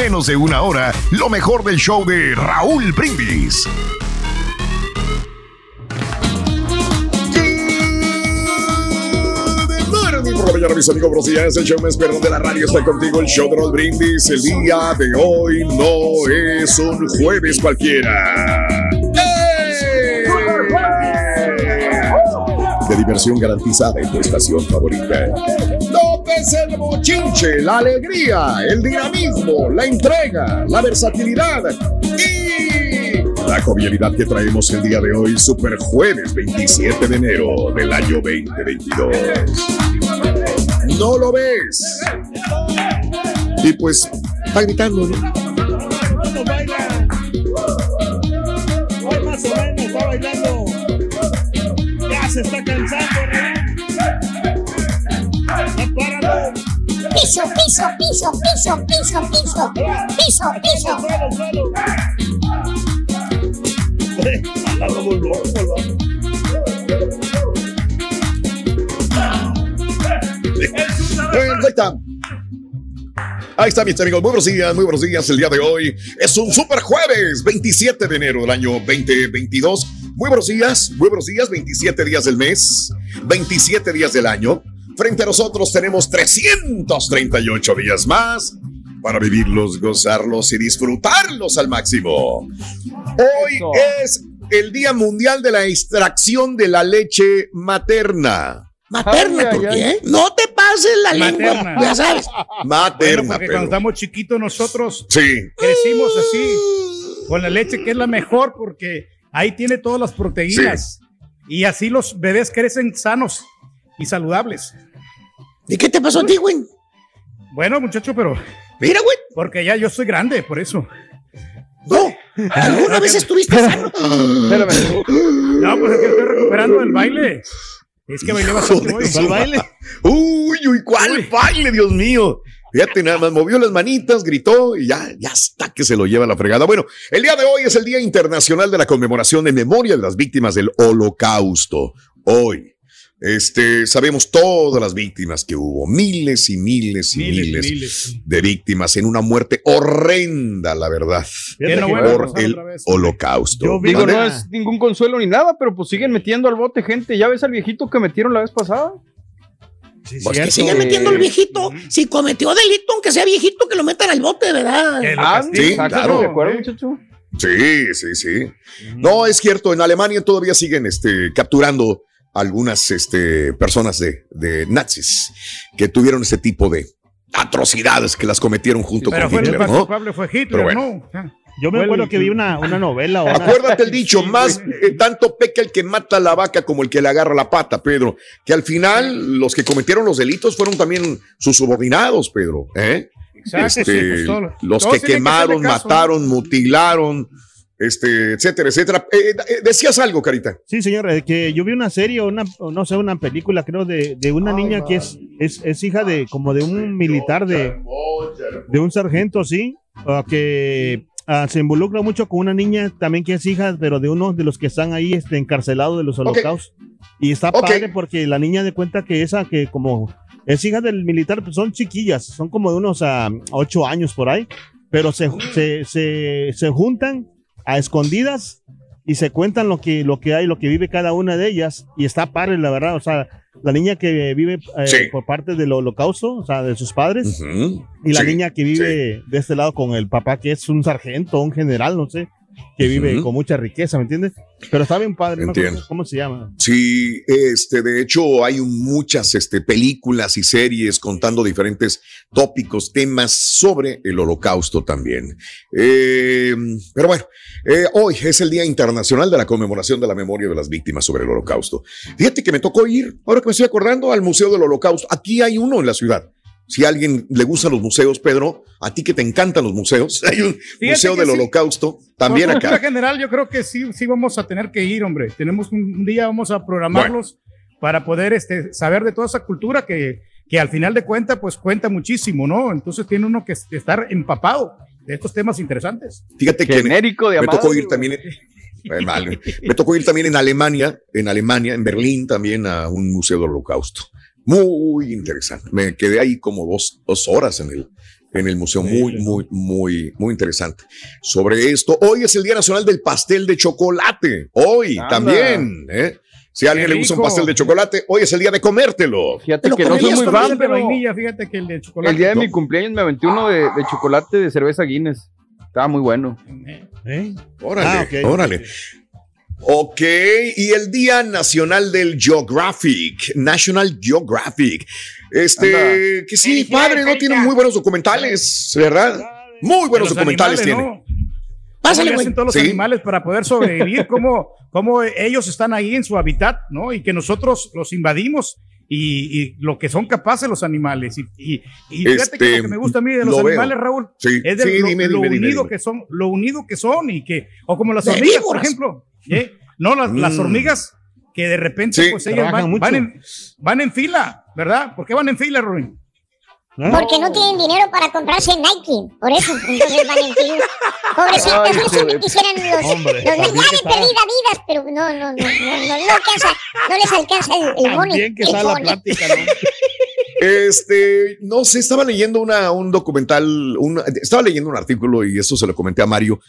menos de una hora lo mejor del show de Raúl Brindis. por la mañana, mis amigos, buenos días. El show más perrón de la radio está contigo. El show de Raúl Brindis. El día de hoy no es un jueves cualquiera. De diversión garantizada en tu estación favorita. Es el mochinche, la alegría, el dinamismo, la entrega, la versatilidad y la jovialidad que traemos el día de hoy, super jueves 27 de enero del año 2022. No lo ves. Y pues está gritando, ¿no? Hoy más o menos está bailando. Ya se está Piso, piso, piso, piso, piso, piso. Piso, piso. Ahí está. Ahí está, mis amigos. Muy buenos días, muy buenos días. El día de hoy es un super jueves, 27 de enero del año 2022. Muy buenos días, muy buenos días. 27 días del mes, 27 días del año. Frente a nosotros tenemos 338 días más para vivirlos, gozarlos y disfrutarlos al máximo. Hoy es el Día Mundial de la Extracción de la Leche Materna. Materna, Ay, ¿por ay, qué? No te pases la lengua, Materna. ya sabes. Materna, Bueno, porque pero- cuando estamos chiquitos nosotros Sí. crecimos así, con la leche que es la mejor porque ahí tiene todas las proteínas. Y así los bebés crecen sanos y saludables. ¿Y qué te pasó a ti, güey? Bueno, muchacho, pero Mira, güey. porque ya yo soy grande, por eso. No. ¿Alguna vez estuviste sano? Espérame. No, pues es que estoy recuperando el baile. Es que bailé bastante hoy. su madre. Uy, uy, ¿cuál baile, Dios mío? Fíjate, nada más movió las manitas, gritó y ya, ya está que se lo lleva la fregada. Bueno, el día de hoy es el Día Internacional de la Conmemoración de Memoria de las Víctimas del Holocausto. Hoy, este, sabemos todas las víctimas que hubo, miles y miles y miles, Miles, miles. de víctimas en una muerte horrenda, la verdad, no por el otra vez. Holocausto. Yo Digo, no es ningún consuelo ni nada, pero pues siguen metiendo al bote gente. ¿Ya ves al viejito que metieron la vez pasada? Sí, Pues que sigan metiendo al viejito. Si cometió delito, aunque sea viejito, que lo metan al bote, ¿verdad? Ah, sí, claro. ¿De acuerdo, muchacho? Sí, sí, sí. No, es cierto, en Alemania todavía siguen este, capturando algunas este, personas de, de nazis que tuvieron ese tipo de atrocidades que las cometieron junto Pero con fue el Hitler, más ¿no? culpable fue Hitler, Pero bueno. ¿no? Yo me acuerdo el- que vi una, una novela. o una- Acuérdate el dicho, Sí, más eh, tanto peca el que mata la vaca como el que le agarra la pata, Pedro. Que al final los que cometieron los delitos fueron también sus subordinados, Pedro. ¿eh? Exacto, sí, Este, pues, todo- los que quemaron, caso, ¿no? mataron, mutilaron, este, etcétera, etcétera. Eh, eh, decías algo, Carita. Sí, señor, eh, que yo vi una serie, una, no sé, una película, creo, de, de una niña que es, es, es hija de, como de un militar, de, de un sargento, sí, que ah, se involucra mucho con una niña también que es hija, pero de uno de los que están ahí este, encarcelados de los holocaustos. Y está padre porque la niña de cuenta que esa, que como es hija del militar, pues son chiquillas, son como de unos ah, ocho años por ahí, pero se, se, se, se juntan a escondidas y se cuentan lo que, lo que hay, lo que vive cada una de ellas, y está padre, la verdad, o sea, la niña que vive eh, Sí. por parte del holocausto, o sea, de sus padres, y la Sí, niña que vive de este lado con el papá, que es un sargento, un general, no sé, que vive con mucha riqueza, ¿me entiendes? Pero está bien padre, no. ¿cómo se llama? Sí, este, de hecho, hay muchas este, películas y series contando diferentes tópicos, temas sobre el holocausto también. Eh, pero bueno, eh, hoy es el Día Internacional de la Conmemoración de la Memoria de las Víctimas sobre el Holocausto. Fíjate que me tocó ir, ahora que me estoy acordando, al Museo del Holocausto. Aquí hay uno en la ciudad. Si a alguien le gustan los museos, Pedro, a ti que te encantan los museos, hay un museo que del sí. holocausto también Por cultura acá. general, yo creo que sí, sí vamos a tener que ir, hombre. Tenemos un, un día, vamos a programarlos para poder este, saber de toda esa cultura que, que al final de cuentas, pues cuenta muchísimo, ¿no? Entonces tiene uno que estar empapado de estos temas interesantes. Fíjate que Genérico de me amado, tocó ir también. en- eh, mal. Me tocó ir también en Alemania, en Alemania, en Berlín también a un museo del holocausto. Muy interesante. Me quedé ahí como dos, dos horas en el, en el museo. Muy, muy, muy, muy interesante. Sobre esto, hoy es el Día Nacional del Pastel de Chocolate. Hoy Anda. también. ¿eh? Si a alguien Qué le gusta un pastel de chocolate, hoy es el día de comértelo. Fíjate ¿Lo que no soy muy fan, pero vainilla, fíjate que el de chocolate. el día de ¿no? mi cumpleaños me aventé uno de, de chocolate de cerveza Guinness. Estaba muy bueno. ¿Eh? Órale, Ah, ok. órale. Ok, y el Día Nacional del Geographic, National Geographic. Este, Anda. que sí, padre, ¿no? Tienen muy buenos documentales, ¿verdad? Muy buenos Los documentales animales, tiene. ¿no? Pásale, ¿Cómo le güey. hacen todos los Sí. animales para poder sobrevivir? ¿Cómo, cómo ellos están ahí en su hábitat, ¿no? Y que nosotros los invadimos y, y lo que son capaces los animales. Y, y, y fíjate Este, que lo que me gusta a mí de los lo veo. animales, Raúl, Sí, es de sí, lo, dime, lo dime, unido dime. que son, lo unido que son y que, o como las hormigas, por ejemplo. ¿Eh? No, las, las Mm. hormigas que de repente, Sí, pues ellas van, van en, van en fila, ¿verdad? ¿Por qué van en fila, Rubén? ¿Ah? Porque no tienen dinero para comprarse Nike. Por eso, entonces van en fin. Pobrecitos, yo siempre joder. quisieran los, Hombre, los también Nike que está- perdida vidas, pero no, no, no, no, no, no, alcanza, no les alcanza el, el money. También que el está la plática, ¿no? Este, no sé, estaba leyendo una, un documental, una- estaba leyendo un artículo y esto se lo comenté a Mario,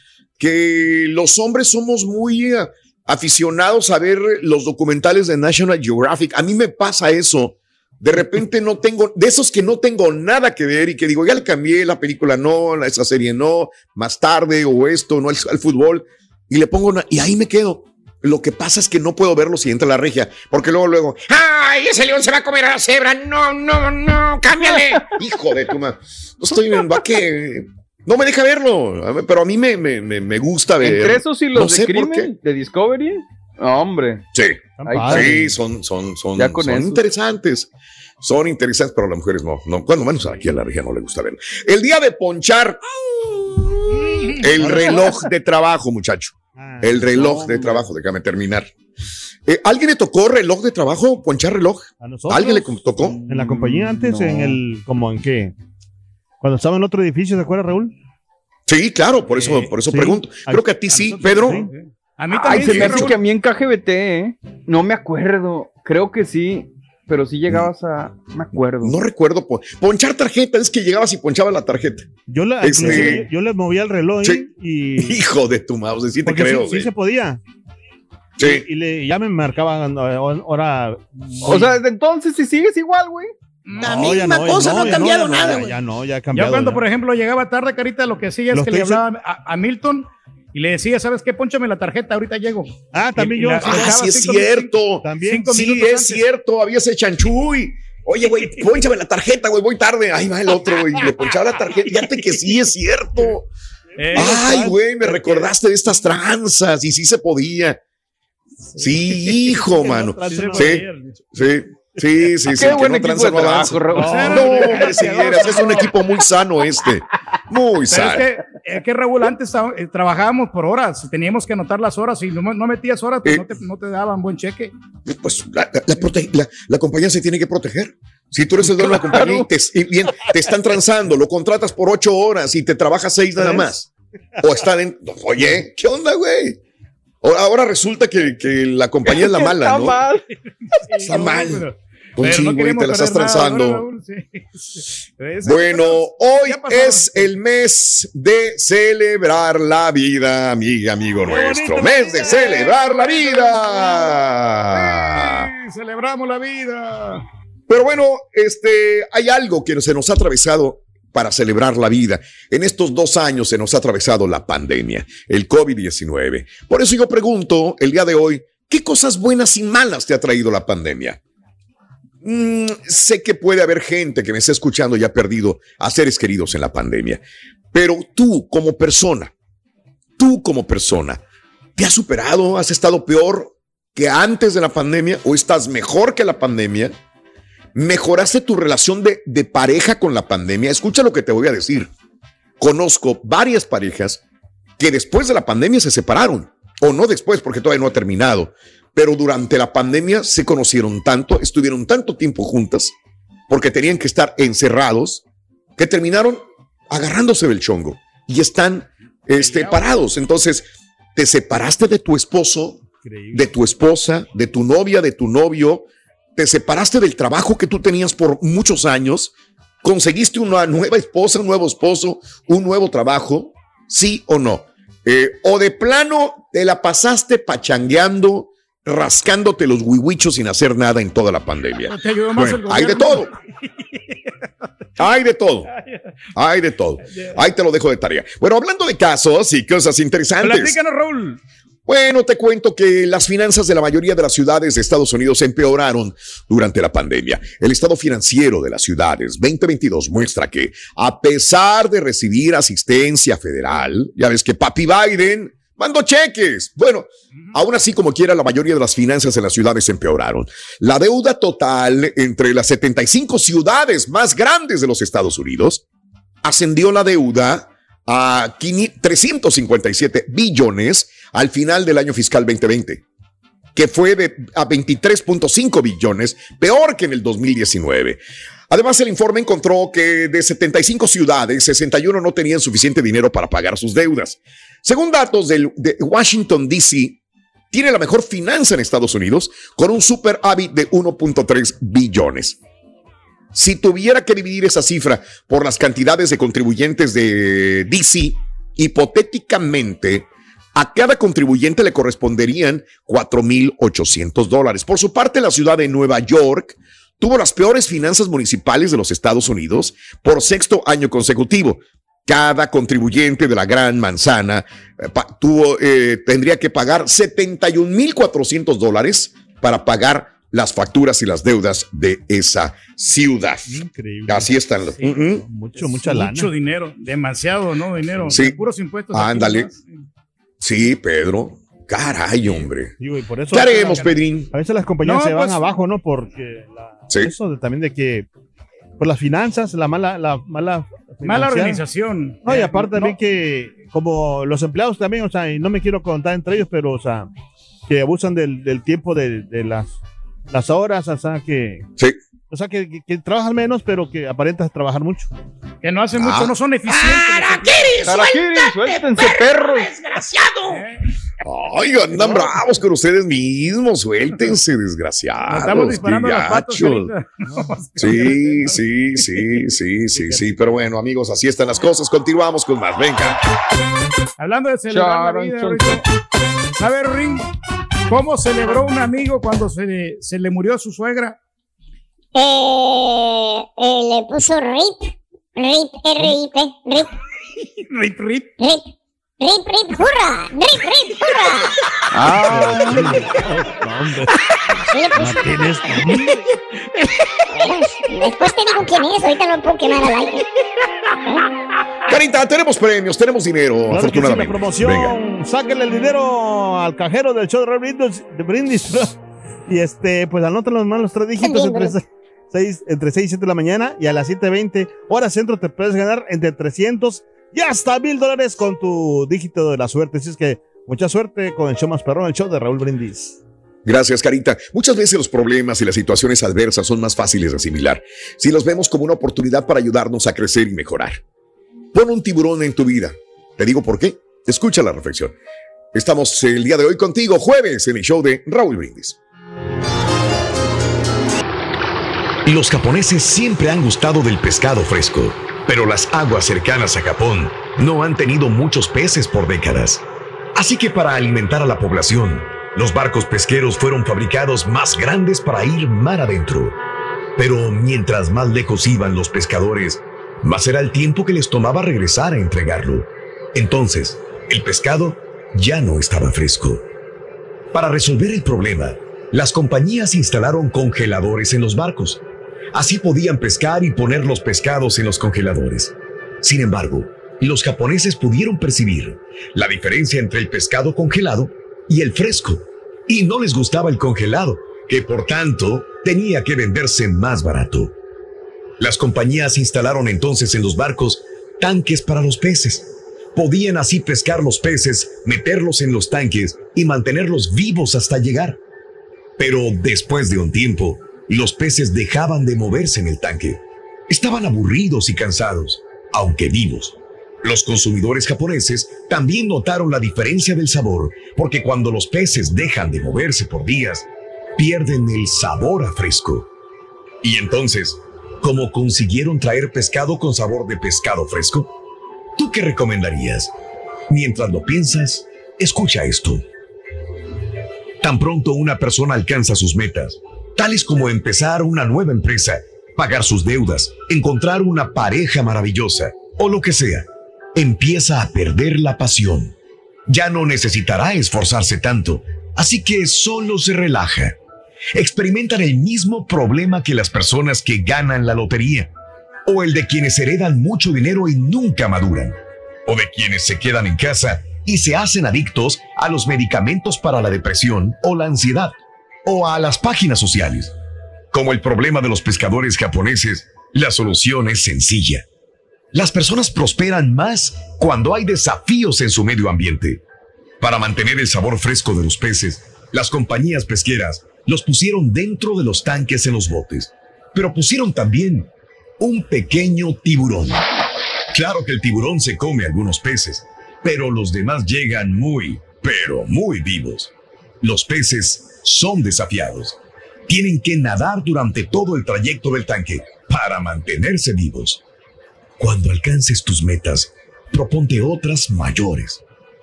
que los hombres somos muy eh, aficionados a ver los documentales de National Geographic. A mí me pasa eso. De repente no tengo, de esos que no tengo nada que ver y que digo, ya le cambié la película, no, esa serie no, más tarde o esto, no al, al fútbol, y le pongo una, y ahí me quedo. Lo que pasa es que no puedo verlo si entra la regia, porque luego, luego, ¡ay, ese león se va a comer a la cebra! ¡No, no, no! ¡Cámbiale! Hijo de tu ma. No estoy en va que. No me deja verlo, ver, pero a mí me, me, me, me gusta ver. Entre esos y los No sé de por crimen, de Discovery. No, hombre. Sí, Están Ay, sí, son, son, son, son interesantes. Son interesantes, pero a las mujeres no. no cuando menos aquí a la regia no le gusta verlo. El día de ponchar el reloj de trabajo, muchacho. Ah, El reloj de trabajo, déjame terminar. Eh, ¿Alguien le tocó reloj de trabajo? ¿Ponchar reloj? ¿A nosotros? ¿Alguien le tocó? En la compañía antes, No. en el, como en qué? Cuando estaba en otro edificio, ¿se acuerda, Raúl? Sí, claro, por eso, por eso sí. pregunto. Creo que a ti A sí, nosotros Pedro. sí. A mí Ay, también. se sí, me hace que a mí en KGBT, ¿eh? No me acuerdo. Creo que sí. Pero sí llegabas a. Me acuerdo. No recuerdo. pon- ponchar tarjeta, es que llegabas y ponchabas la tarjeta. Yo, la, Este- yo les movía el reloj Sí. y... Hijo de tu mouse, sí te creo. sí, sí se podía. Sí. Y, y le, ya me marcaban eh, hora... O sea, desde entonces si sigues igual, güey. La misma cosa, no ha cambiado ya nada, ya, güey. ya no, ya ha Yo cambiado. cuando, ya. por ejemplo, llegaba tarde, Carita, lo que hacía es que le hablaba a, a Milton y le decía, ¿sabes qué? Pónchame la tarjeta, ahorita llego. Ah, también y yo. la- sí, Ah, sí es cinco cierto. También. cinco Sí, es antes. cierto. Había ese chanchuy. Oye, güey, ponchame la tarjeta, güey, voy tarde. Ahí va el otro, güey. Y le ponchaba la tarjeta. Fíjate que sí es cierto. Eh, Ay, güey, me recordaste de estas tranzas y sí se podía. Sí, hijo, mano. sí Sí. Sí, sí, sí, sí. Qué que buen no equipo tranza, de no trabajo, avanza. Raúl. No, No, si vieras, es un equipo muy sano este. Muy Pero sano. es que, es que Raúl, antes eh, trabajábamos por horas, teníamos que anotar las horas y no, no metías horas, pues Eh. no, te, no te daban buen cheque. Pues la, la- la prote- la- la compañía se tiene que proteger. Si tú eres el dueño de la compañía y te, y bien, te están transando, lo contratas por ocho horas y te trabajas seis nada más. O están en. Oye, ¿qué onda, güey? Ahora, resulta que, que la compañía es la mala, Está ¿no? mal. Está mal. pero- Pues pero no güey, te la estás perder nada, ¿no, transando. Sí. Bueno, hoy es el mes de celebrar la vida, amiga, amigo nuestro. bonito, Mes de celebrar la vida. Sí, celebramos la vida. Pero bueno, este, hay algo que se nos ha atravesado para celebrar la vida. En estos dos años se nos ha atravesado la pandemia, el COVID-19. Por eso yo pregunto el día de hoy, ¿qué cosas buenas y malas te ha traído la pandemia? Mm, sé que puede haber gente que me está escuchando y ha perdido a seres queridos en la pandemia, pero tú como persona, tú como persona, ¿te has superado? ¿Has estado peor que antes de la pandemia o estás mejor que la pandemia? Mejoraste tu relación de, de pareja con la pandemia. Escucha lo que te voy a decir. Conozco varias parejas que después de la pandemia se separaron, o no después, porque todavía no ha terminado, pero durante la pandemia se conocieron tanto, estuvieron tanto tiempo juntas, porque tenían que estar encerrados, que terminaron agarrándose del chongo y están este, parados. Entonces, te separaste de tu esposo, de tu esposa, de tu novia, de tu novio, te separaste del trabajo que tú tenías por muchos años, conseguiste una nueva esposa, un nuevo esposo, un nuevo trabajo, sí o no. Eh, o de plano te la pasaste pachangueando, rascándote los huihuichos sin hacer nada en toda la pandemia. Te ayudó más Bueno, el hay de todo. Hay de todo. Hay de todo. Ahí te lo dejo de tarea. Bueno, hablando de casos y cosas interesantes. Platícanos, Raúl. Bueno, te cuento que las finanzas de la mayoría de las ciudades de Estados Unidos empeoraron durante la pandemia. El estado financiero de las ciudades 2022 muestra que, a pesar de recibir asistencia federal, ya ves que Papi Biden mandó cheques. Bueno, aún así, como quiera, la mayoría de las finanzas en las ciudades empeoraron. La deuda total entre las 75 ciudades más grandes de los Estados Unidos ascendió la deuda a 500 357 billones al final del año fiscal 2020, que fue de a 23.5 billones, peor que en el 2019. Además, el informe encontró que de 75 ciudades, 61 no tenían suficiente dinero para pagar sus deudas. Según datos de Washington, D.C., tiene la mejor finanza en Estados Unidos con un superávit de 1.3 billones. Si tuviera que dividir esa cifra por las cantidades de contribuyentes de DC, hipotéticamente a cada contribuyente le corresponderían 4.800 dólares. Por su parte, la ciudad de Nueva York tuvo las peores finanzas municipales de los Estados Unidos por sexto año consecutivo. Cada contribuyente de la Gran Manzana eh, tuvo, eh, tendría que pagar 71.400 dólares para pagar las facturas y las deudas de esa ciudad. Increíble. Así están. los-. Mucho, mucha lana. Mucho dinero, demasiado, ¿no? Dinero. Sí. Puros impuestos. Ándale. Sí, Pedro. Caray, hombre. Digo, y por eso ¿Qué haremos, Pedrín? A veces las compañías No, se van pues- abajo, ¿no? Porque la- Sí. eso de- también de que por las finanzas, la mala, la mala, Mala organización. No, y aparte no, también que como los empleados también, o sea, y no me quiero contar entre ellos, pero o sea, que abusan del, del tiempo de, de las, las horas, o sea, que, Sí. o sea, que, que- que trabajan menos, pero que aparentas trabajar mucho. Que no hacen Ah. mucho, no son eficientes. ¡Araquiri, Harakiri, suéltense, perros. desgraciado! Eh, Ay, andan bravos con ustedes mismos. Suéltense, desgraciados. estamos disparando las patas ahorita. Sí, sí, sí, sí, sí, sí. Pero bueno, amigos, así están las cosas. Continuamos con más. Venga. Hablando de celebrar la vida, Charan, Rito. ¿Sabe, Ring? ¿Cómo celebró un amigo cuando se le, se le murió su suegra? Eh, eh, le puso RIP. RIP, R-I-P. RIP, Rip, rip. RIP. RIP, RIP, hurra. RIP, RIP, hurra. Ah, No, tienes- Después te digo quién es. Ahorita no puedo quemar al aire. Carita, tenemos premios, tenemos dinero, Claro que sí, la afortunadamente. promoción. Venga. Sáquenle el dinero al cajero del show de Brindis, de Brindis. Y este, pues anoten los malos tres dígitos Bien, entre. 6, entre 6 y 7 de la mañana y a las 7.20 horas centro te puedes ganar entre 300 y hasta mil dólares con tu dígito de la suerte. Así es que mucha suerte con el show más perrón, el show de Raúl Brindis. Gracias, Carita. Muchas veces los problemas y las situaciones adversas son más fáciles de asimilar si los vemos como una oportunidad para ayudarnos a crecer y mejorar. Pon un tiburón en tu vida. Te digo por qué. Escucha la reflexión. Estamos el día de hoy contigo, jueves, en el show de Raúl Brindis. Los japoneses siempre han gustado del pescado fresco, pero las aguas cercanas a Japón no han tenido muchos peces por décadas. Así que para alimentar a la población, los barcos pesqueros fueron fabricados más grandes para ir mar adentro. Pero mientras más lejos iban los pescadores, más era el tiempo que les tomaba regresar a entregarlo. Entonces, el pescado ya no estaba fresco. Para resolver el problema, las compañías instalaron congeladores en los barcos. Así podían pescar y poner los pescados en los congeladores. Sin embargo, los japoneses pudieron percibir la diferencia entre el pescado congelado y el fresco. Y no les gustaba el congelado, que por tanto tenía que venderse más barato. Las compañías instalaron entonces en los barcos tanques para los peces. Podían así pescar los peces, meterlos en los tanques y mantenerlos vivos hasta llegar. Pero después de un tiempo, los peces dejaban de moverse en el tanque. Estaban aburridos y cansados, aunque vivos. Los consumidores japoneses también notaron la diferencia del sabor, porque cuando los peces dejan de moverse por días, pierden el sabor a fresco. Y entonces, ¿cómo consiguieron traer pescado con sabor de pescado fresco? ¿Tú qué recomendarías? Mientras lo piensas, escucha esto. Tan pronto una persona alcanza sus metas, tales como empezar una nueva empresa, pagar sus deudas, encontrar una pareja maravillosa o lo que sea, empieza a perder la pasión. Ya no necesitará esforzarse tanto, así que solo se relaja. Experimentan el mismo problema que las personas que ganan la lotería, o el de quienes heredan mucho dinero y nunca maduran, o de quienes se quedan en casa y se hacen adictos a los medicamentos para la depresión o la ansiedad, o a las páginas sociales. Como el problema de los pescadores japoneses, la solución es sencilla. Las personas prosperan más cuando hay desafíos en su medio ambiente. Para mantener el sabor fresco de los peces, las compañías pesqueras los pusieron dentro de los tanques en los botes, pero pusieron también un pequeño tiburón. Claro que el tiburón se come algunos peces, pero los demás llegan muy, pero muy vivos. Los peces son desafiados. Tienen que nadar durante todo el trayecto del tanque para mantenerse vivos. Cuando alcances tus metas, proponte otras mayores.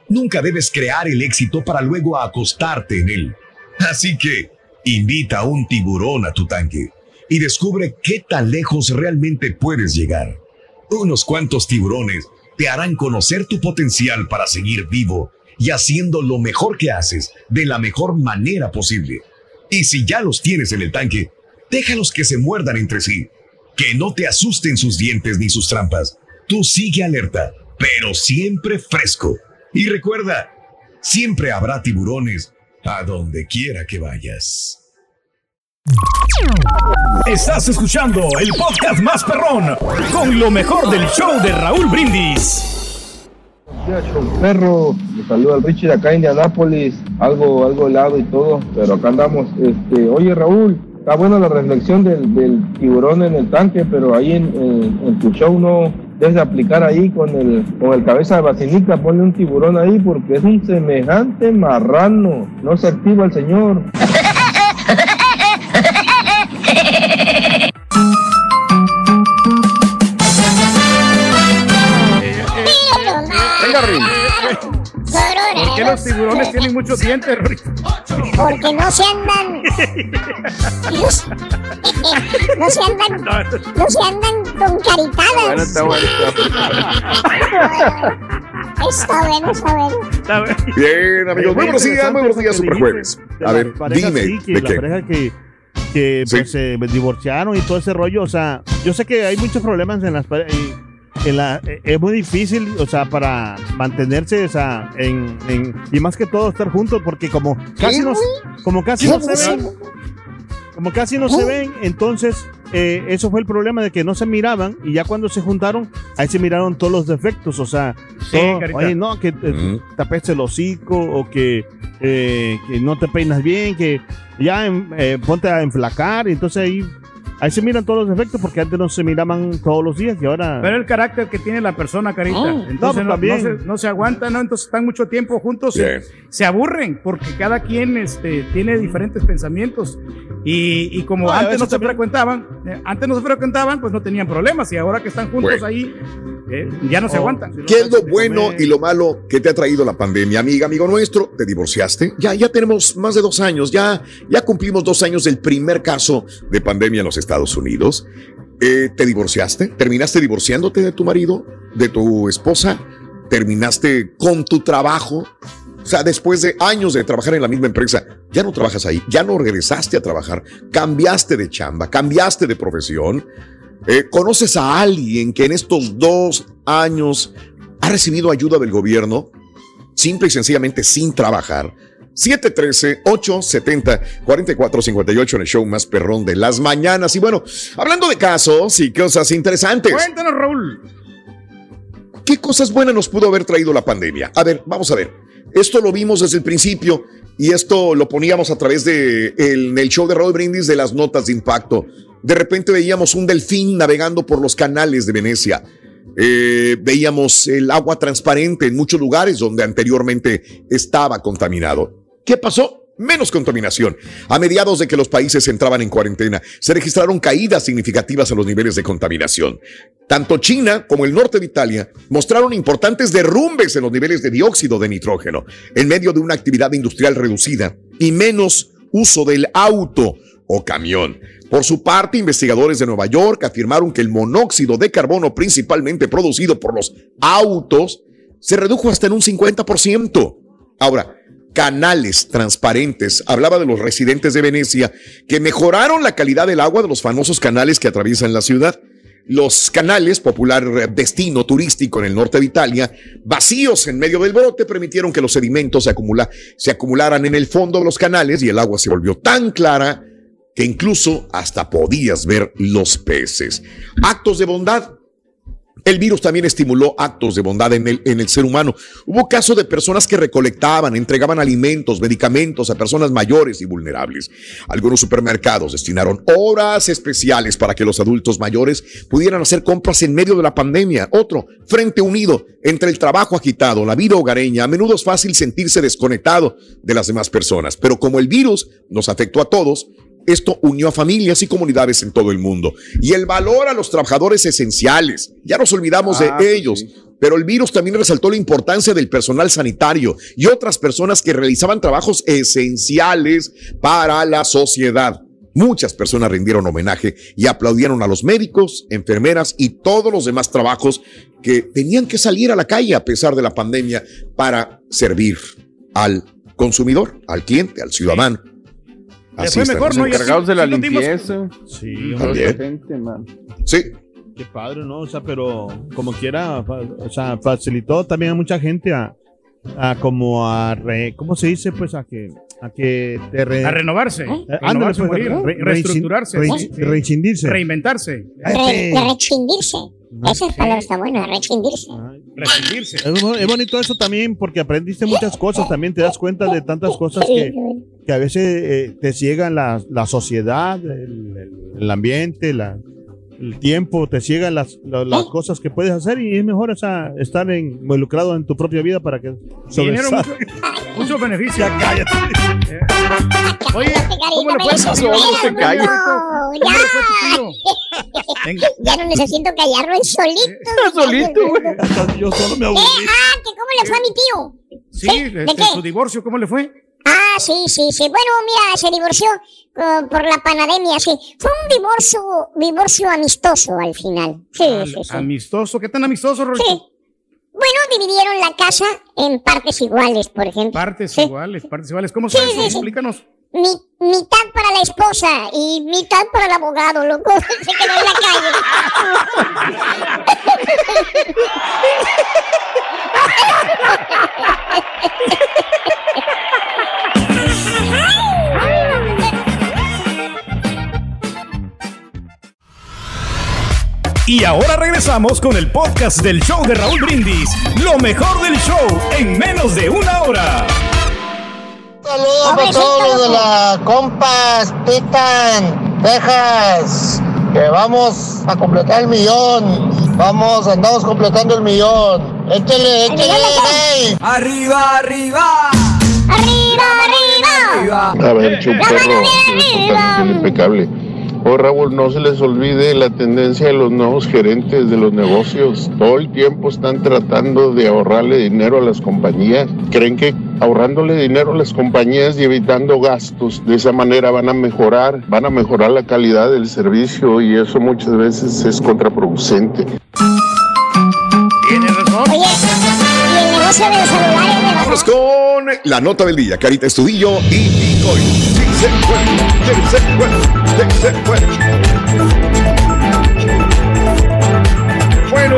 Nunca debes crear el éxito para luego acostarte en él. Así que invita a un tiburón a tu tanque y descubre qué tan lejos realmente puedes llegar. Unos cuantos tiburones te harán conocer tu potencial para seguir vivo y haciendo lo mejor que haces de la mejor manera posible. Y si ya los tienes en el tanque, déjalos que se muerdan entre sí que no te asusten sus dientes ni sus trampas. Tú sigue alerta, pero siempre fresco. Y recuerda, siempre habrá tiburones a donde quiera que vayas. Estás escuchando el podcast más perrón con lo mejor del show de Raúl Brindis. Perro, me saluda el Richie de acá en Indianápolis, algo, algo helado y todo, pero acá andamos. Este, oye Raúl, Está buena la reflexión del, tiburón en el tanque, pero ahí en, tu show no debes aplicar ahí con el, con el cabeza de vacinica, ponle un tiburón ahí porque es un semejante marrano. No se activa el señor. ¿Por qué los tiburones tienen muchos dientes, Porque no se andan. No se andan. No se andan con caritadas. está bueno. Está bueno, está bueno. Bien, amigos. Muy buenos días, muy buenos días, super jueves. A ver, dime. Que, la pareja que, que pues, se divorciaron y todo ese rollo. O sea, yo sé que hay muchos problemas en las parejas eh, es muy difícil, o sea, para mantenerse, o sea, en, y más que todo estar juntos, porque como casi no, como casi no se ven, como casi no se ven, entonces eh, eso fue el problema de que no se miraban y ya cuando se juntaron, ahí se miraron todos los defectos, o sea, oye, no, que te tapes el hocico o que, eh, que, no te peinas bien, que ya ponte a enflacar, y entonces ahí Ahí se miran todos los defectos porque antes no se miraban todos los días y ahora. Pero el carácter que tiene la persona, Carita. Oh. Entonces no, se, no, se, aguanta, ¿no? Entonces están mucho tiempo juntos y se aburren porque cada quien este, tiene diferentes pensamientos. Y, y como antes no se frecuentaban, eh, antes no se frecuentaban, pues no tenían problemas. Y ahora que están juntos ahí, eh, ya no se oh. aguantan. ¿Qué es lo bueno y lo malo que te ha traído la pandemia, amiga, amigo nuestro? ¿Te divorciaste? Ya, ya tenemos más de dos años, ya, ya cumplimos dos años del primer caso de pandemia en los Estados Estados Unidos. Eh, ¿Te divorciaste? ¿Terminaste divorciándote de tu marido, de tu esposa? ¿Terminaste con tu trabajo? O sea, después de años de trabajar en la misma empresa, ya no trabajas ahí, ya no regresaste a trabajar, cambiaste de chamba, cambiaste de profesión. Eh, ¿Conoces a alguien que en estos dos años ha recibido ayuda del gobierno, simple y sencillamente sin trabajar? 713-870-4458 en el show más perrón de las mañanas. Y bueno, hablando de casos y cosas interesantes. Cuéntanos, Raúl. ¿Qué cosas buenas nos pudo haber traído la pandemia? A ver, vamos a ver. Esto lo vimos desde el principio y esto lo poníamos a través de el, en el show de Raúl Brindis de las notas de impacto. De repente veíamos un delfín navegando por los canales de Venecia. Eh, veíamos el agua transparente en muchos lugares donde anteriormente estaba contaminado. ¿Qué pasó? Menos contaminación. A mediados de que los países entraban en cuarentena, se registraron caídas significativas a los niveles de contaminación. Tanto China como el norte de Italia mostraron importantes derrumbes en los niveles de dióxido de nitrógeno, en medio de una actividad industrial reducida y menos uso del auto o camión. Por su parte, investigadores de Nueva York afirmaron que el monóxido de carbono principalmente producido por los autos se redujo hasta en un 50%. Ahora, canales transparentes. Hablaba de los residentes de Venecia que mejoraron la calidad del agua de los famosos canales que atraviesan la ciudad. Los canales, popular destino turístico en el norte de Italia, vacíos en medio del brote, permitieron que los sedimentos se, se acumularan en el fondo de los canales y el agua se volvió tan clara que incluso hasta podías ver los peces. Actos de bondad. El virus también estimuló actos de bondad en el, en el ser humano. Hubo casos de personas que recolectaban, entregaban alimentos, medicamentos a personas mayores y vulnerables. Algunos supermercados destinaron horas especiales para que los adultos mayores pudieran hacer compras en medio de la pandemia. Otro, frente unido entre el trabajo agitado, la vida hogareña. A menudo es fácil sentirse desconectado de las demás personas, pero como el virus nos afectó a todos, esto unió a familias y comunidades en todo el mundo. Y el valor a los trabajadores esenciales. Ya nos olvidamos Ah, de ellos. Pero el virus también resaltó la importancia del personal sanitario y otras personas que realizaban trabajos esenciales para la sociedad. Muchas personas rindieron homenaje y aplaudieron a los médicos, enfermeras y todos los demás trabajos que tenían que salir a la calle a pesar de la pandemia para servir al consumidor, al cliente, al ciudadano. Le fue mejor, ¿no? Encargados de la limpieza. Sí, gente, man. Sí, Qué padre, ¿no? O sea, pero como quiera, o sea, facilitó también a mucha gente a, a como a re- ¿cómo se dice? Pues a que a que te re- A renovarse. Eh, ándale, renovarse, pues, morir, re- re- reestructurarse. re- sí, sí. reincidirse. Reinventarse. Re- rechindirse. Esa palabra está buena, rechindirse. Rescindirse. Es, es bonito eso también porque aprendiste muchas cosas, también te das cuenta de tantas cosas que, que a veces eh, te ciegan la, la sociedad, el, el- el ambiente, la- el tiempo, te ciegan las, la- las cosas que puedes hacer y es mejor esa, estar en- involucrado en tu propia vida para que Dinero, sobresalga. mucho, mucho beneficio. Ya cállate. Eh, Oye, ¿cómo le ya. no necesito callarlo en solito. Solito, güey. Yo solo me aburrí. Ah, que cómo le fue a mi tío. Sí, ¿De este, qué? su divorcio, ¿cómo le fue? Ah, sí, sí, sí. Bueno, mira, se divorció uh, por la pandemia, sí. Fue un divorcio, divorcio amistoso al final. Sí, Al- sí, sí. Amistoso. ¿Qué tan amistoso, Rolito? Sí. Bueno, dividieron la casa en partes iguales, por ejemplo. Partes Sí. iguales, partes iguales. ¿Cómo sabes? sí, sí. Explícanos. Mi- mitad para la esposa y mitad para el abogado, loco. Se quedó en la calle. Y ahora regresamos con el podcast del show de Raúl Brindis. Lo mejor del show en menos de una hora. Saludos para todos los de la Compas Titan, Texas. Que vamos a completar el millón. Vamos, andamos completando el millón. Échale, échale, rey. Arriba, arriba. ¡Arriba, arriba! A ver, chuperro, impecable. Raúl, no se les olvide la tendencia de los nuevos gerentes de los negocios. Todo el tiempo están tratando de ahorrarle dinero a las compañías. Creen que ahorrándole dinero a las compañías y evitando gastos, de esa manera van a mejorar, van a mejorar la calidad del servicio y eso muchas veces es contraproducente. Razón. Oye, y el negocio de los con la nota del día. Carita Estudillo y Bitcoin. Bueno.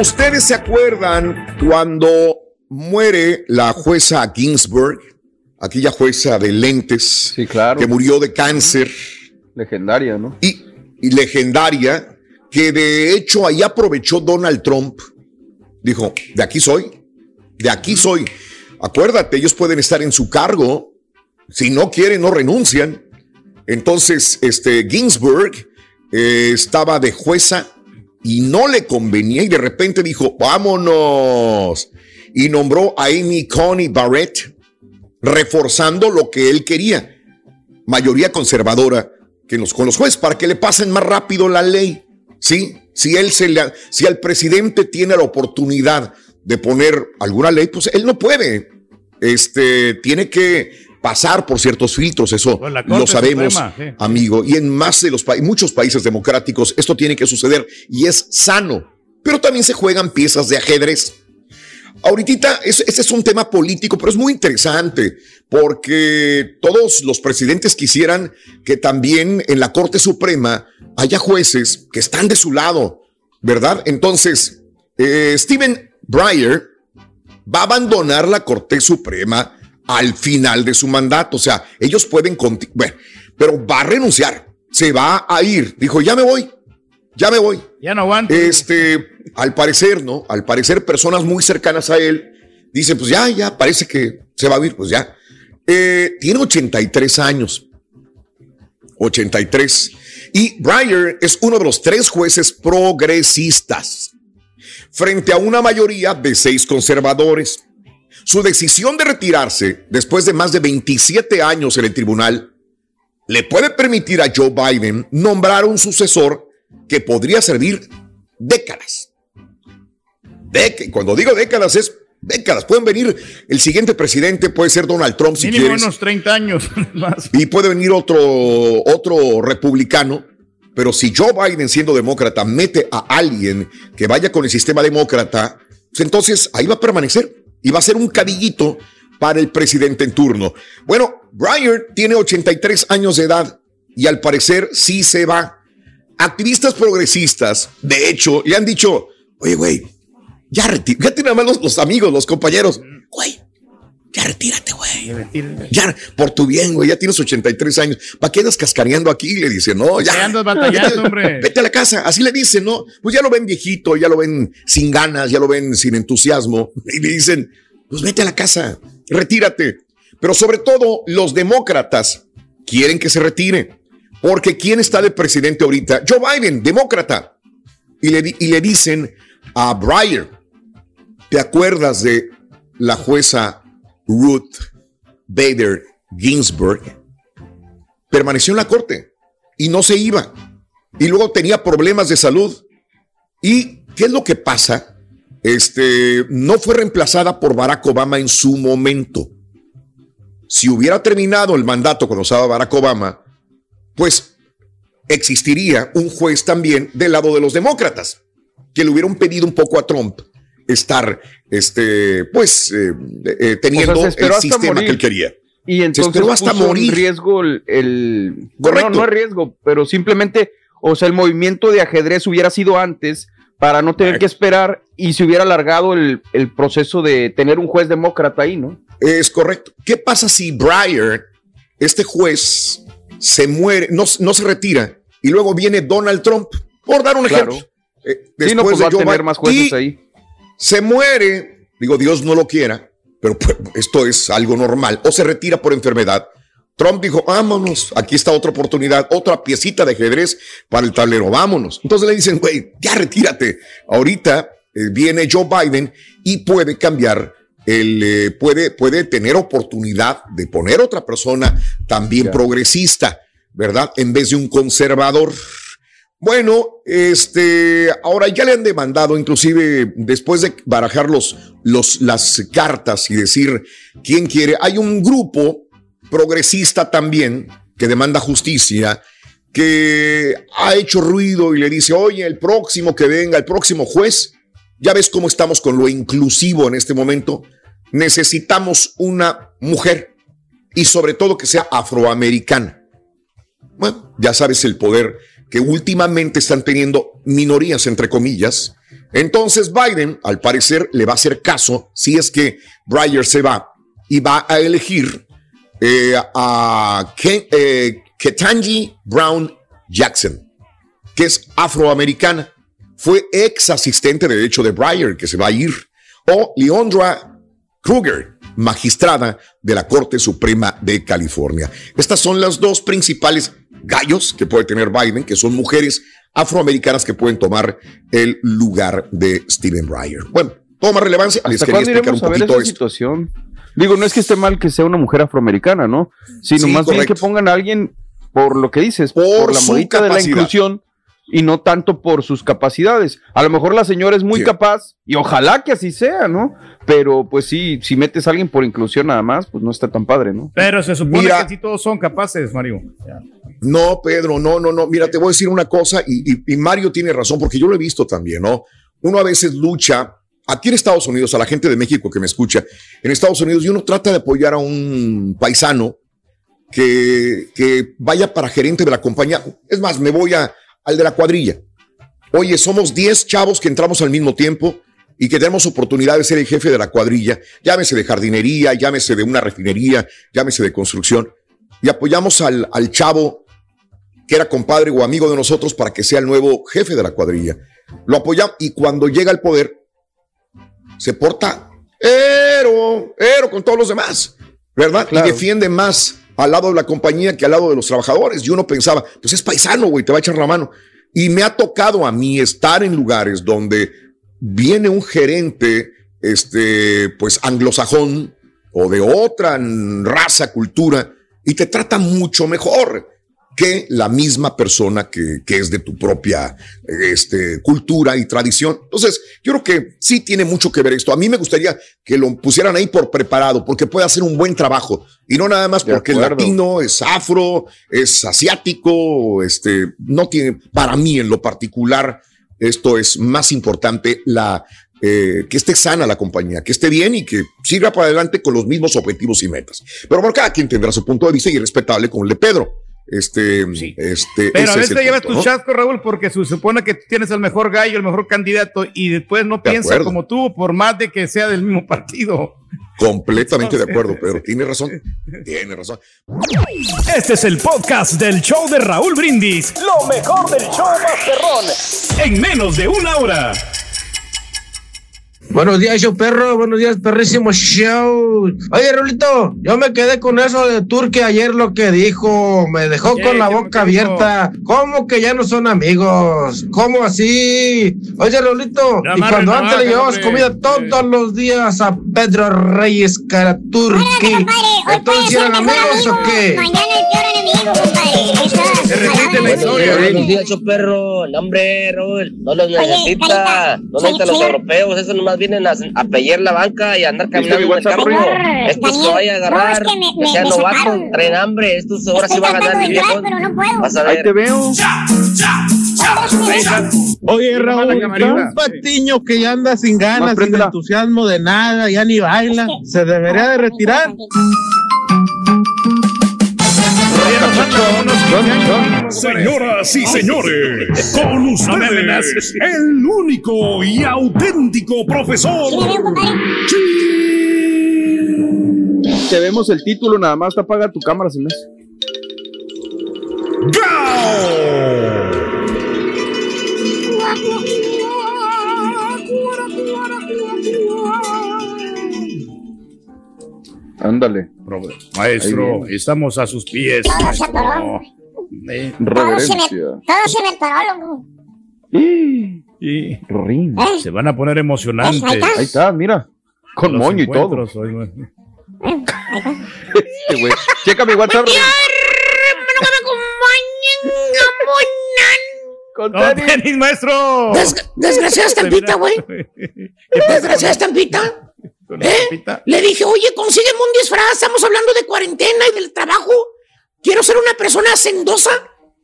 ustedes se acuerdan cuando muere la jueza Ginsburg, aquella jueza de lentes Sí, claro. que murió de cáncer Legendaria, ¿no? y, y legendaria, que de hecho ahí aprovechó Donald Trump. Dijo, de aquí soy, de aquí soy. Acuérdate, ellos pueden estar en su cargo, si no quieren, no renuncian. Entonces, este Ginsburg eh, estaba de jueza y no le convenía y de repente dijo, vámonos. Y nombró a Amy Coney Barrett, reforzando lo que él quería. Mayoría conservadora que con los jueces, para que le pasen más rápido la ley. ¿Sí? Si él se le, si al presidente tiene la oportunidad de poner alguna ley, pues él no puede. Este tiene que pasar por ciertos filtros, eso lo sabemos, Suprema, sí. amigo. Y en más de los pa- muchos países democráticos esto tiene que suceder y es sano. Pero también se juegan piezas de ajedrez. Ahorita, ese, es un tema político, pero es muy interesante porque todos los presidentes quisieran que también en la Corte Suprema haya jueces que están de su lado, ¿verdad? Entonces, eh, Stephen Breyer va a abandonar la Corte Suprema al final de su mandato. O sea, ellos pueden, conti- bueno, pero va a renunciar, se va a ir. Dijo, ya me voy, ya me voy. Ya no aguanto. Este, al parecer, ¿no? Al parecer, personas muy cercanas a él dicen, pues ya, ya, parece que se va a ir, pues ya. Eh, tiene 83 años. 83. Y Breyer es uno de los tres jueces progresistas frente a una mayoría de seis conservadores. Su decisión de retirarse después de más de 27 años en el tribunal le puede permitir a Joe Biden nombrar un sucesor que podría servir décadas. Dec- cuando digo décadas es décadas. Pueden venir, el siguiente presidente puede ser Donald Trump si Mínimo quieres. unos 30 años más. Y puede venir otro, otro republicano. Pero si Joe Biden, siendo demócrata, mete a alguien que vaya con el sistema demócrata, pues entonces ahí va a permanecer y va a ser un cadillito para el presidente en turno. Bueno, Breyer tiene 83 años de edad y al parecer sí se va. Activistas progresistas, de hecho, le han dicho, oye, güey, ya retírate. Nada más los, los amigos, los compañeros. Güey, ya retírate, güey. Ya, por tu bien, güey, ya tienes 83 años. ¿Para qué andas cascareando aquí? Le dice, no, ya. Ya andas batallando, hombre. Vete a la casa. Así le dicen, ¿no? Pues ya lo ven viejito, ya lo ven sin ganas, ya lo ven sin entusiasmo. Y le dicen, pues vete a la casa, retírate. Pero sobre todo, los demócratas quieren que se retire. Porque ¿quién está de presidente ahorita? Joe Biden, demócrata. Y le, y le dicen a Breyer, ¿te acuerdas de la jueza Ruth Bader Ginsburg? Permaneció en la corte y no se iba. Y luego tenía problemas de salud. ¿Y qué es lo que pasa? Este, no fue reemplazada por Barack Obama en su momento. Si hubiera terminado el mandato cuando estaba Barack Obama, pues existiría un juez también del lado de los demócratas, que le hubieran pedido un poco a Trump estar, este, pues, eh, eh, teniendo O sea, se esperó el sistema morir. que él quería. Y entonces esperó hasta puso morir. en riesgo el, Correcto. no, no es riesgo, pero simplemente, o sea, el movimiento de ajedrez hubiera sido antes para no tener que esperar y se hubiera alargado el, el proceso de tener un juez demócrata ahí, ¿no? Es correcto. ¿Qué pasa si Breyer, este juez, se muere, no, no se retira y luego viene Donald Trump? Por dar un Claro. ejemplo. Eh, Sí, no, pues va a Joe tener Biden, más jueces y ahí. Se muere, digo, Dios no lo quiera, pero pues, esto es algo normal, o se retira por enfermedad. Trump dijo, vámonos, aquí está otra oportunidad, otra piecita de ajedrez para el tablero, vámonos. Entonces le dicen, güey, ya retírate. Ahorita eh, viene Joe Biden y puede cambiar el, eh, puede, puede tener oportunidad de poner otra persona también progresista, ¿verdad? En vez de un conservador. Bueno, este, ahora ya le han demandado, inclusive después de barajar los, los, las cartas y decir quién quiere, hay un grupo progresista también que demanda justicia, que ha hecho ruido y le dice, oye, el próximo que venga, el próximo juez, ya ves cómo estamos con lo inclusivo en este momento, necesitamos una mujer y sobre todo que sea afroamericana. Bueno, ya sabes el poder que últimamente están teniendo minorías, entre comillas, Entonces Biden, al parecer, le va a hacer caso si es que Breyer se va y va a elegir eh, a eh, Ketanji Brown Jackson, que es afroamericana. Fue ex asistente de hecho de Breyer, que se va a ir. O Leondra Kruger, magistrada de la Corte Suprema de California. Estas son las dos principales gallos que puede tener Biden, que son mujeres afroamericanas que pueden tomar el lugar de Stephen Breyer. Bueno, toma relevancia. Les ¿Hasta quería explicar un poquito esa esto. situación? Digo, no es que esté mal que sea una mujer afroamericana, ¿no? Sino Sí, más bien que pongan a alguien por lo que dices, por, Por la modita de la inclusión y no tanto por sus capacidades. A lo mejor la señora es muy Sí. capaz y ojalá que así sea, ¿no? Pero pues sí, si metes a alguien por inclusión nada más, pues no está tan padre, ¿no? Pero se supone Mira. que sí todos son capaces, Mario. No, Pedro, no, no, no. Mira, te voy a decir una cosa y, y- y Mario tiene razón porque yo lo he visto también, ¿no? Uno a veces lucha, aquí en Estados Unidos, a la gente de México que me escucha, en Estados Unidos, y uno trata de apoyar a un paisano que, que vaya para gerente de la compañía. Es más, me voy a, al de la cuadrilla. Oye, somos 10 chavos que entramos al mismo tiempo y que tenemos oportunidad de ser el jefe de la cuadrilla, llámese de jardinería, llámese de una refinería, llámese de construcción, y apoyamos al, al chavo que era compadre o amigo de nosotros para que sea el nuevo jefe de la cuadrilla. Lo apoyamos y cuando llega al poder se porta ero, ero con todos los demás, ¿verdad? Claro. Y defiende más al lado de la compañía que al lado de los trabajadores. Y uno pensaba, pues es paisano, güey, te va a echar la mano. Y me ha tocado a mí estar en lugares donde viene un gerente, este, pues anglosajón o de otra raza, cultura, y te trata mucho mejor que la misma persona que, que es de tu propia este, cultura y tradición. Entonces, yo creo que sí tiene mucho que ver esto. A mí me gustaría que lo pusieran ahí por preparado, porque puede hacer un buen trabajo. Y no nada más De porque es acuerdo. latino, es afro, es asiático, este, no tiene, para mí en lo particular, esto es más importante la eh, que esté sana la compañía, que esté bien y que siga para adelante con los mismos objetivos y metas. Pero bueno, cada quien tendrá su punto de vista y es respetable con el de Pedro. Este, este, Pero a veces te llevas punto, tu ¿no? chasco, Raúl, porque se supone que tú tienes el mejor gallo, el mejor candidato, y después no De piensa acuerdo. como tú, por más de que sea del mismo partido. Completamente de acuerdo, Pedro. Tiene razón. Tiene razón. Este es el podcast del show de Raúl Brindis. Lo mejor del show Masterrón. En menos de una hora. Buenos días, show perro. Buenos días, perrísimo show. Oye, Raulito, yo me quedé con eso de Turque ayer lo que dijo. Me dejó ¿Qué? con la ¿Qué- boca dijo? abierta. ¿Cómo que ya no son amigos? ¿Cómo así? Oye, Raulito, No y cuando antes le llevabas comida todos los días a Pedro Reyes Caraturqui, ¿entonces eran amigos o qué? Mañana el peor enemigo, compadre. Esas Se repite la palabras. historia. Buenos días, yo perro. No, hombre, Raúl. No los necesita. No necesita los europeos. Esos nomás vienen a, a pelear la banca y a andar caminando en el. Señor, Estos Daniel, vaya a agarrar, no, es que me- que me- sean me novatos, sacaron. traen hambre. Estos ahora sí va a ganar mi viejo. no puedo. Vas a Ahí ver. te veo. Ahí. Oye, Raúl, un patiño que ya anda sin ganas, sin entusiasmo de nada, ya ni baila, ¿se debería de retirar? Señoras y señores, con ustedes, el único y auténtico profesor. Te vemos el título, nada más te apaga tu cámara, me hace. ¡Gao! Ándale. Maestro, estamos a sus pies. Todo se maestro. Eh, Reverencia. todo y Rin. ¿Eh? se van a poner emocionantes. Ahí está. Ahí está, mira. Con los moño y todo. güey. Este güey. Checa mi WhatsApp. Con ¡No, tenis. tenis, maestro! Des- desgraciada estampita, güey. Desgraciada estampita. Con la ¿Eh? Le dije, oye, consígueme un disfraz. Estamos hablando de cuarentena y del trabajo. Quiero ser una persona hacendosa.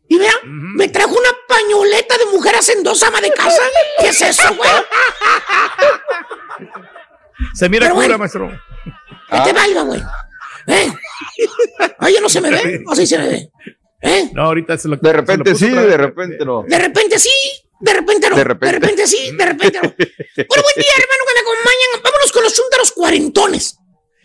Y vea, me trajo una pañoleta de mujer hacendosa, ama de casa. ¿Qué es eso, güey? Se mira Pero cura, bueno. maestro. Que te valga, güey. ¿Eh? Ay, ya no se me ve. ¿O sí se me ve? ¿Eh? No, ahorita se lo De repente se sí, lo de repente no. De repente sí. De repente no. De De repente. repente, sí, de repente no. Bueno, buen día, hermano, que me acompañan. Vámonos con los chúntaros cuarentones.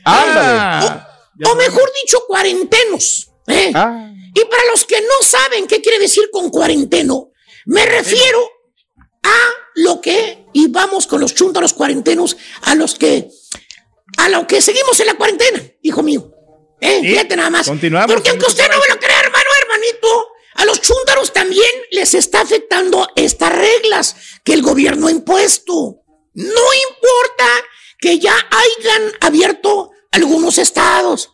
Ándale. O mejor dicho, cuarentenos. ¿eh? Ah. Y para los que no saben qué quiere decir con cuarenteno, me refiero a lo que, y vamos con los chúntaros cuarentenos, a los que, a lo que seguimos en la cuarentena, hijo mío. ¿Eh? Sí, Fíjate nada más. continuamos. Porque aunque usted no me lo crea, hermano, hermanito, a los chúntaros también les está afectando estas reglas que el gobierno ha impuesto. No importa que ya hayan abierto algunos estados.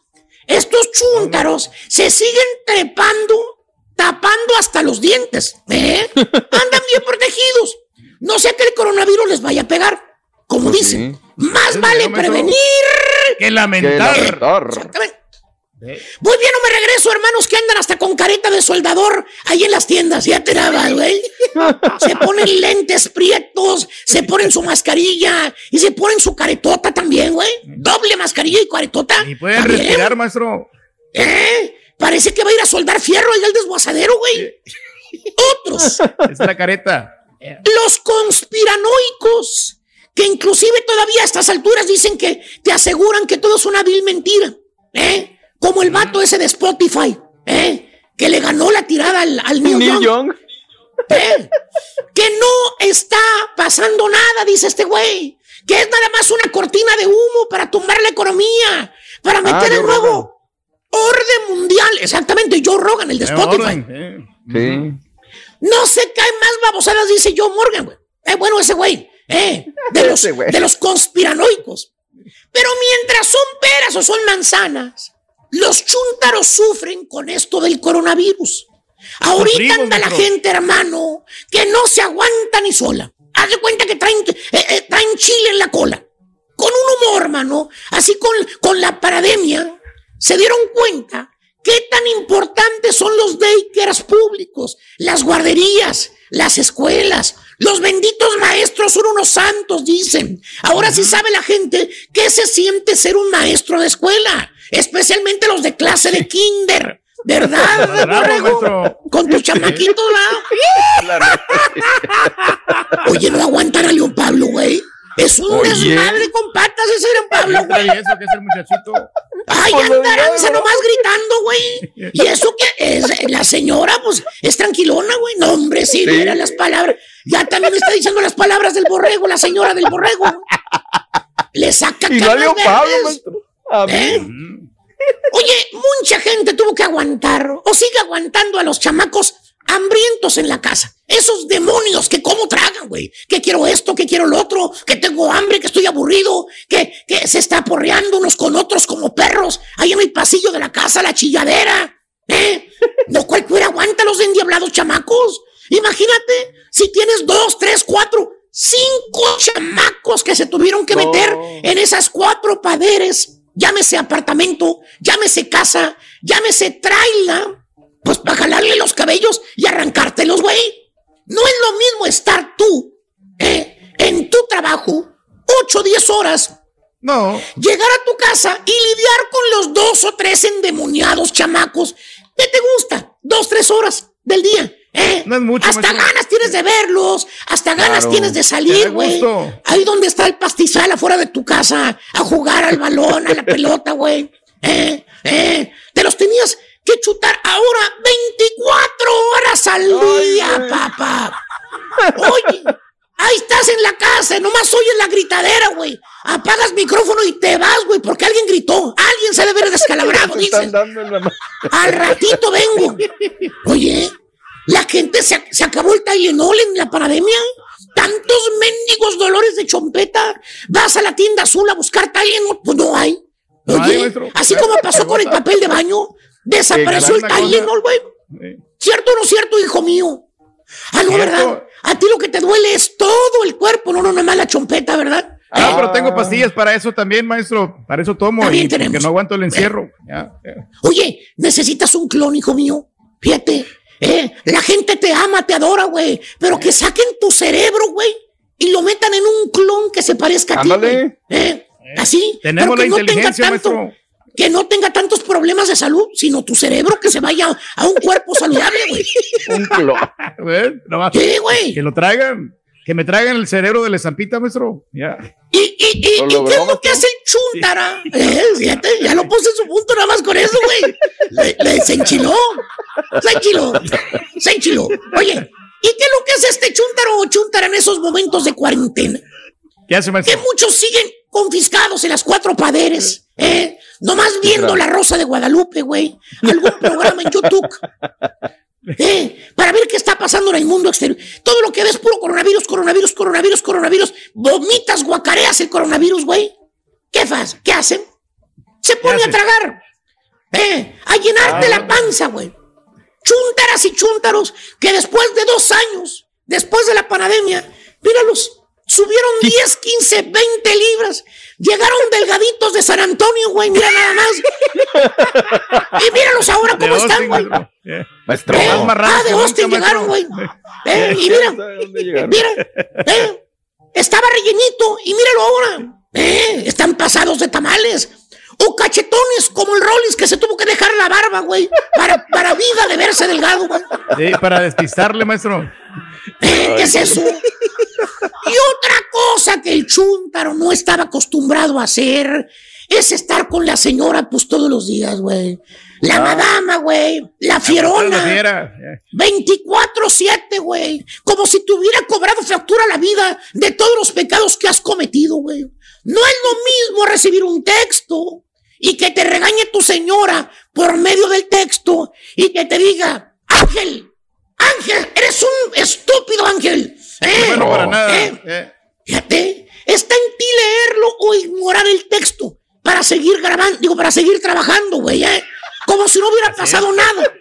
Estos chúntaros se siguen trepando, tapando hasta los dientes. ¿eh? Andan bien protegidos. No sea que el coronavirus les vaya a pegar. Como Pues dicen, sí. más Sí, vale prevenir. Que lamentar. lamentar. Exactamente. Muy bien, no me regreso, hermanos que andan hasta con careta de soldador ahí en las tiendas. Ya te daba, güey. Se ponen lentes prietos, se ponen su mascarilla y se ponen su caretota también, güey. Doble mascarilla y caretota. Y pueden También. respirar, maestro. ¿Eh? Parece que va a ir a soldar fierro ahí al desguazadero, güey. Otros, Es la careta. los conspiranoicos, que inclusive todavía a estas alturas dicen que te aseguran que todo es una vil mentira, ¿eh? Como el vato ese de Spotify, ¿eh? Que le ganó la tirada al, al Neil Neil Young, Young. ¿eh? Que no está pasando nada, dice este güey. Que es nada más una cortina de humo para tumbar la economía, para meter Joe el nuevo orden mundial. Exactamente, Joe Rogan, el de Spotify. orden, eh. Sí. No se caen más babosadas, dice Joe Morgan, güey. Eh, bueno, ese güey, eh, de los, Ese güey. de los conspiranoicos. Pero mientras son peras o son manzanas, los chúntaros sufren con esto del coronavirus. Ahorita Sufrimos, anda la gente, hermano, que no se aguanta ni sola. Haz de cuenta que traen, eh, eh, traen chile en la cola. Con un humor, hermano, así con, con la pandemia, se dieron cuenta qué tan importantes son los daycares públicos, las guarderías, las escuelas. Los benditos maestros son unos santos, dicen. Ahora sí sabe la gente qué se siente ser un maestro de escuela, especialmente los de clase de kinder. ¿Verdad, Bravo. Con tus chamaquitos, ¿verdad? Oye, no aguantan a León Pablo, güey. Es un Oye. desmadre con patas ese León Pablo, ¿Qué güey. eso? ¿Qué es el muchachito? Ay, andaranza nomás gritando, güey. Y eso que es, la señora, pues, es tranquilona, güey. No, hombre, sí, Sí. mira las palabras. Ya también está diciendo las palabras del borrego, la señora del borrego. Le saca Y Pablo, maestro. A mí. ¿Eh? Oye, mucha gente tuvo que aguantar o sigue aguantando a los chamacos hambrientos en la casa. Esos demonios que cómo tragan, güey. Que quiero esto, que quiero lo otro, que tengo hambre, que estoy aburrido, que, que se está porreando unos con otros como perros ahí en el pasillo de la casa, la chilladera. ¿Eh? No cualquiera aguanta los endiablados chamacos. Imagínate si tienes dos, tres, cuatro, cinco chamacos que se tuvieron que No. meter en esas cuatro paderes. Llámese apartamento, llámese casa, llámese traila, pues para jalarle los cabellos y arrancártelos, güey. No es lo mismo estar tú, eh, en tu trabajo, ocho o diez horas, No. llegar a tu casa y lidiar con los dos o tres endemoniados chamacos. ¿Qué te gusta? Dos, tres horas del día. ¿eh? No es mucho, Hasta ganas tienes de verlos, hasta ganas Claro. tienes de salir, güey. Ahí donde está el pastizal afuera de tu casa, a jugar al balón, a la pelota, güey. ¿Eh? ¿Eh? Te los tenías que chutar ahora 24 horas al día, papá. Oye, ahí estás en la casa, nomás oyes la gritadera, güey. Apagas micrófono y te vas, güey, porque alguien gritó. Alguien se debe haber descalabrado, dices. Al ratito vengo. Oye, la gente se, se acabó el Tylenol en la pandemia. Tantos mendigos dolores de chompeta. Vas a la tienda azul a buscar Tylenol, pues no hay. Oye, así como pasó con el papel de baño, desapareció el Tylenol, güey. Eh, ¿Cierto o no cierto, hijo mío? Ah, no. ¿verdad? A ti lo que te duele es todo el cuerpo, no, no, nada más la chompeta, ¿verdad? Ah, ¿Eh? pero tengo pastillas para eso también, maestro. Para eso tomo. También y tenemos. no aguanto el encierro. Ya, ya. Oye, necesitas un clon, hijo mío. Fíjate, eh, la gente te ama, te adora, güey. Pero que saquen tu cerebro, güey, y lo metan en un clon que se parezca a ti. Güey. Eh, Así. Tenemos pero que la no tenga inteligencia, tanto, maestro. Que no tenga tantos problemas de salud, sino tu cerebro que se vaya a un cuerpo saludable, güey. Sí, güey. Que lo traigan. Que me traigan el cerebro de la estampita, maestro. Ya. ¿Y, y, y, Lo ¿y qué es lo que hace el chuntara? Eh, fíjate, ya lo puse en su punto nada más con eso, güey. Le, le- se enchiló. Se enchiló. Se enchiló. Oye, ¿y qué es lo que hace este chuntaro o chuntara en esos momentos de cuarentena? ¿Qué hace, Que maestro? muchos siguen confiscados en las cuatro paderes, ¿eh? Nomás viendo La Rosa de Guadalupe, güey. Algún programa en YouTube. ¿eh? Para ver qué está pasando en el mundo exterior. Todo lo que ves puro coronavirus, coronavirus, coronavirus, coronavirus. Vomitas, guacareas el coronavirus, güey. ¿Qué, fas? ¿Qué hacen? Se pone a tragar. ¿eh? A llenarte la panza, güey. Chúntaras y chúntaros que después de dos años, después de la pandemia, míralos, subieron 10, 15, 20 libras. Llegaron delgaditos de San Antonio, güey, mira nada más. Y míralos ahora cómo De están, güey. maestro. Eh. Marranos Ah, de Austin llegaron, güey. Eh, y mira, mira, eh, estaba rellenito y míralo ahora. Eh, están pasados de tamales. O cachetones como el Rollins que se tuvo que dejar la barba, güey. Para, para vida de verse delgado, güey. Sí, para despistarle, maestro. Eh, ¿Qué es eso? Y otra cosa que el chúntaro no estaba acostumbrado a hacer es estar con la señora, pues todos los días, güey. La madama, güey. La La fierona. fiera. 24-7, güey. Como si te hubiera cobrado factura la vida de todos los pecados que has cometido, güey. No es lo mismo recibir un texto y que te regañe tu señora por medio del texto y que te diga, Ángel, Ángel, eres un estúpido Ángel. ¿Eh? Bueno, para nada. ¿Eh? Eh. Fíjate, está en ti leerlo o ignorar el texto para seguir grabando, digo, para seguir trabajando, güey, ¿eh? Como si no hubiera pasado nada.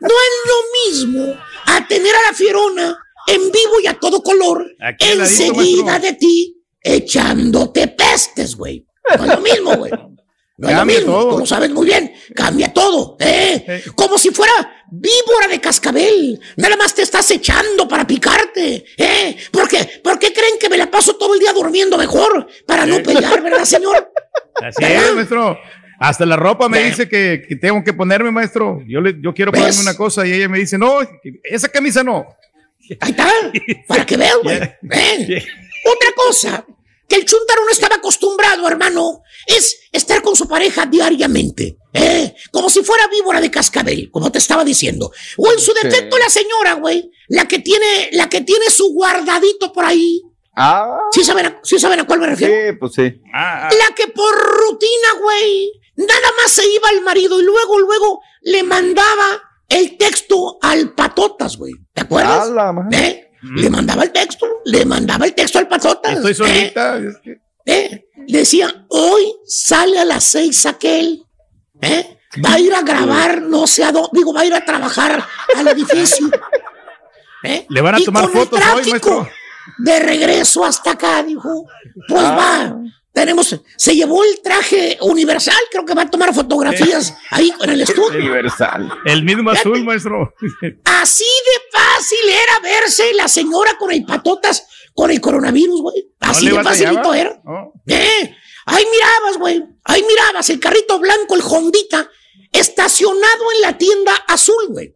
No es lo mismo a tener a la fierona en vivo y a todo color Aquí enseguida de ti echándote pestes, güey. No es lo mismo, güey. No es lo Cambia mismo, todo. tú lo sabes muy bien. Cambia todo, ¿eh? Como si fuera víbora de cascabel. Nada más te estás echando para picarte, ¿eh? ¿Por qué? ¿Por qué creen que me la paso todo el día durmiendo mejor? Para no pelear, ¿verdad, señor? Así es, maestro. Hasta la ropa me dice que, que tengo que ponerme, maestro. Yo, le, yo quiero ponerme una cosa y ella me dice, no, esa camisa no. Ahí está, para que vean, güey. ¿eh? Otra cosa que el chuntaro no estaba acostumbrado, hermano, es estar con su pareja diariamente, ¿eh? Como si fuera víbora de cascabel, como te estaba diciendo. O en su Sí. defecto la señora, güey, la que tiene, la que tiene su guardadito por ahí. Ah. ¿Sí saben a, sí saben a cuál me refiero? Sí, pues sí. La que por rutina, güey, nada más se iba al marido y luego, luego le mandaba el texto al patotas, güey. ¿Te acuerdas? A Le mandaba el texto, le mandaba el texto al patotas. Estoy ¿eh? solita. es que- ¿Eh? Decía, hoy sale a las seis aquel, ¿eh? Va a ir a grabar, no sé a dónde, digo, va a ir a trabajar al edificio. ¿eh? Le van a Y tomar con el fotos hoy, maestro. De regreso hasta acá, dijo. Pues Ah. va, tenemos, se llevó el traje universal, creo que va a tomar fotografías ahí en el estudio. Universal. El mismo azul, maestro. Así de fácil era verse la señora con el patotas, con el coronavirus, güey. Así de facilito era. No. ¿Eh? Ahí mirabas, güey. Ahí mirabas el carrito blanco, el Hondita, estacionado en la tienda azul, güey.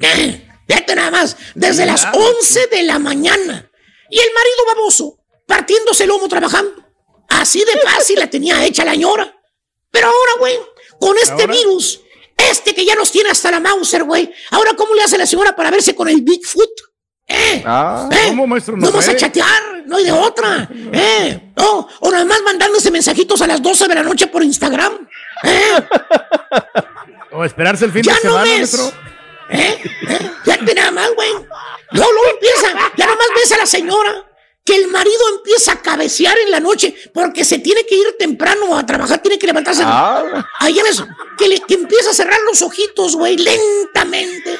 ¿Eh? Fíjate nada más, desde las 11 de la mañana. Y el marido baboso, partiéndose el lomo trabajando. Así de fácil la tenía hecha la ñora. Pero ahora, güey, con este ¿Ahora? virus, este que ya nos tiene hasta la Mauser, güey. Ahora, ¿cómo le hace la señora para verse con el Bigfoot? ¿Eh? Ah. ¿Eh? ¿Cómo, maestro? No No vamos a chatear, no hay de otra. ¿Eh? No, o nada más mandándose mensajitos a las 12 de la noche por Instagram. ¿Eh? O esperarse el fin Ya de no semana, ves. maestro. ¿Eh? ¿Eh? Fíjate nada más, güey. Luego, luego empieza, ya nada más ves a la señora que el marido empieza a cabecear en la noche porque se tiene que ir temprano a trabajar, tiene que levantarse. Ah. Ahí ves, que, le, que empieza a cerrar los ojitos, güey, lentamente.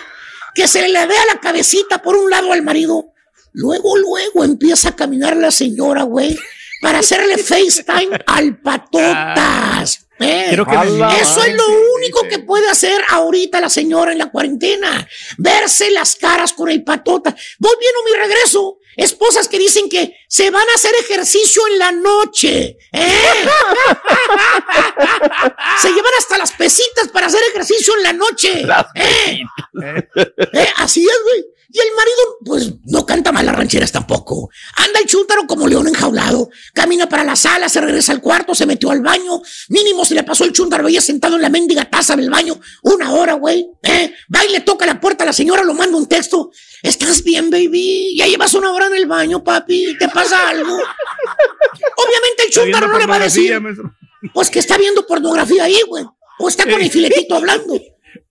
Que se le vea la cabecita por un lado al marido. Luego, luego empieza a caminar la señora, güey, para hacerle FaceTime al patotas. Eh, Quiero que me eso es lo único que puede hacer ahorita la señora en la cuarentena. Verse las caras con el patota. Voy viendo mi regreso. Esposas que dicen que se van a hacer ejercicio en la noche. ¿eh? se llevan hasta las pesitas para hacer ejercicio en la noche. ¿eh? Eh, Así es, güey. Y el marido, pues, no canta mal las rancheras tampoco. Anda el chúntaro como león enjaulado. Camina para la sala, se regresa al cuarto, se metió al baño. Mínimo se le pasó el chúntaro ahí sentado en la mendiga taza del baño. Una hora, güey. ¿eh? Va y le toca la puerta a la señora, lo manda un texto. ¿Estás bien, baby? Ya llevas una hora en el baño, papi. ¿Te pasa algo? Obviamente el chúntaro no le va a decir. Pues que está viendo pornografía ahí, güey. O está con el filetito hablando.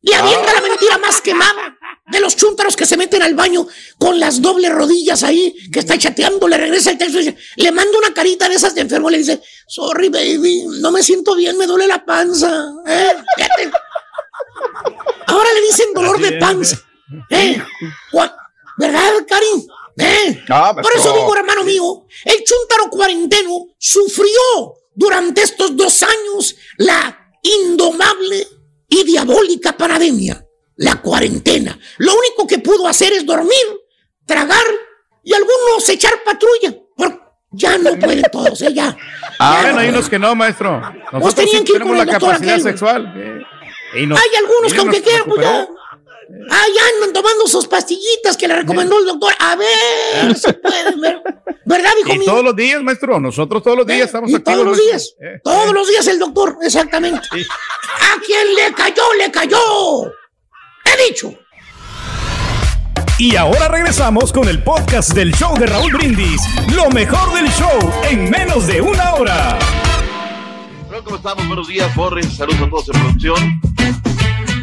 Y avienta la mentira más quemada de los chúntaros que se meten al baño con las dobles rodillas ahí, que está chateando, le regresa el texto y dice, le manda una carita de esas de enfermo, le dice, sorry baby, no me siento bien, me duele la panza. ¿eh? Ahora le dicen dolor de panza. ¿eh? ¿Verdad, Karim? ¿Eh? Ah, Por eso digo, hermano mío, el chúntaro cuarenteno sufrió durante estos dos años la indomable y diabólica pandemia, la cuarentena. Lo único que pudo hacer es dormir, tragar y algunos echar patrulla. Porque ya no pueden todos, ¿eh? Ya. Ah, Ya no hay unos que no, maestro. Nosotros tenían sí que ir tenemos con la capacidad aquel, sexual. eh, y nos- Hay algunos que aunque quieran, pues ya. Ya andan tomando sus pastillitas que le recomendó el doctor. A ver, si pueden ver. ¿Verdad, hijo Y mío? todos los días, maestro. Nosotros todos los días estamos Y activos. todos los días. Eh, Todos los días el doctor, exactamente. A quien le cayó, le cayó. He dicho. Y ahora regresamos con el podcast del show de Raúl Brindis. Lo mejor del show en menos de una hora. Hola, ¿cómo estamos? Buenos días, Borres. Saludos a todos en producción.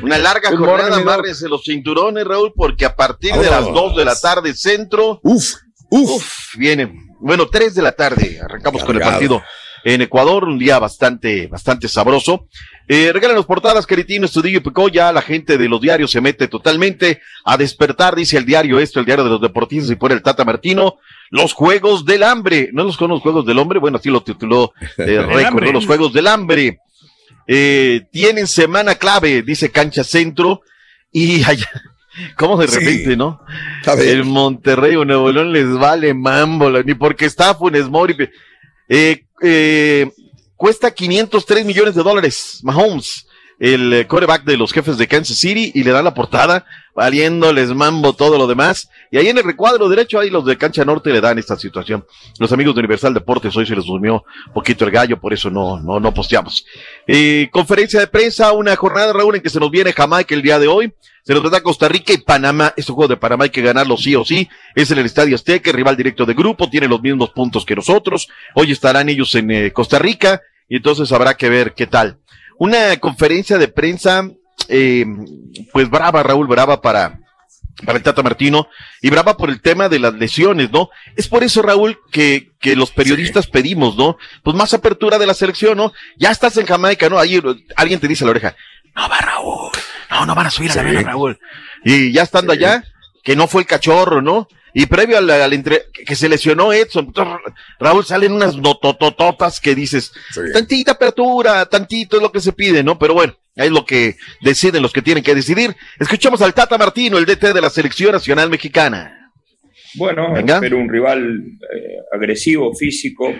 Una larga Good jornada, morning, Doc. amárrense los cinturones, Raúl, porque a partir de las 2 de la tarde, centro. Uf, uf. viene. Bueno, 3 de la tarde, arrancamos con el partido en Ecuador, un día bastante, bastante sabroso. Eh, regálanos portadas, Queritino, Estudillo y Picó, ya la gente de los diarios se mete totalmente a despertar, dice el diario esto, el diario de los deportistas y por el Tata Martino, los Juegos del Hambre, ¿no los los Juegos del Hombre? Bueno, así lo tituló eh. ¿no? los Juegos del Hambre. Eh, tienen semana clave, dice Cancha Centro, y allá, ¿cómo de Sí. repente, no? El Monterrey o Nuevo León les vale mambo, ni porque está Funes Mori. Eh, eh, cuesta 503 millones de dólares, Mahomes, el eh, quarterback de los jefes de Kansas City, y le da la portada, valiéndoles mambo todo lo demás. Y ahí en el recuadro derecho, ahí los de Cancha Norte le dan esta situación. Los amigos de Universal Deportes hoy se les durmió poquito el gallo, por eso no, no, no posteamos. Eh, conferencia de prensa, una jornada, Raúl, en que se nos viene Jamaica el día de hoy. Se nos trata Costa Rica y Panamá. Este juego de Panamá hay que ganarlo sí o sí. Es en el Estadio Azteca, rival directo de grupo, tiene los mismos puntos que nosotros. Hoy estarán ellos en eh, Costa Rica y entonces habrá que ver qué tal. Una conferencia de prensa, eh, pues brava, Raúl, brava para, para el Tata Martino y brava por el tema de las lesiones, ¿no? Es por eso, Raúl, que, que los periodistas pedimos, ¿no? Pues más apertura de la selección, ¿no? Ya estás en Jamaica, ¿no? Ahí alguien te dice a la oreja, no va Raúl, no, no van a subir a la Sí. vela, Raúl. Y ya estando allá, que no fue el cachorro, ¿no? Y previo al, al entre- que se lesionó Edson, Raúl, salen unas nototototas que dices, Sí. tantita apertura, tantito es lo que se pide, ¿no? Pero bueno, es lo que deciden los que tienen que decidir. Escuchamos al Tata Martino, el DT de la Selección Nacional Mexicana. Bueno, Venga. espero un rival eh, agresivo, físico,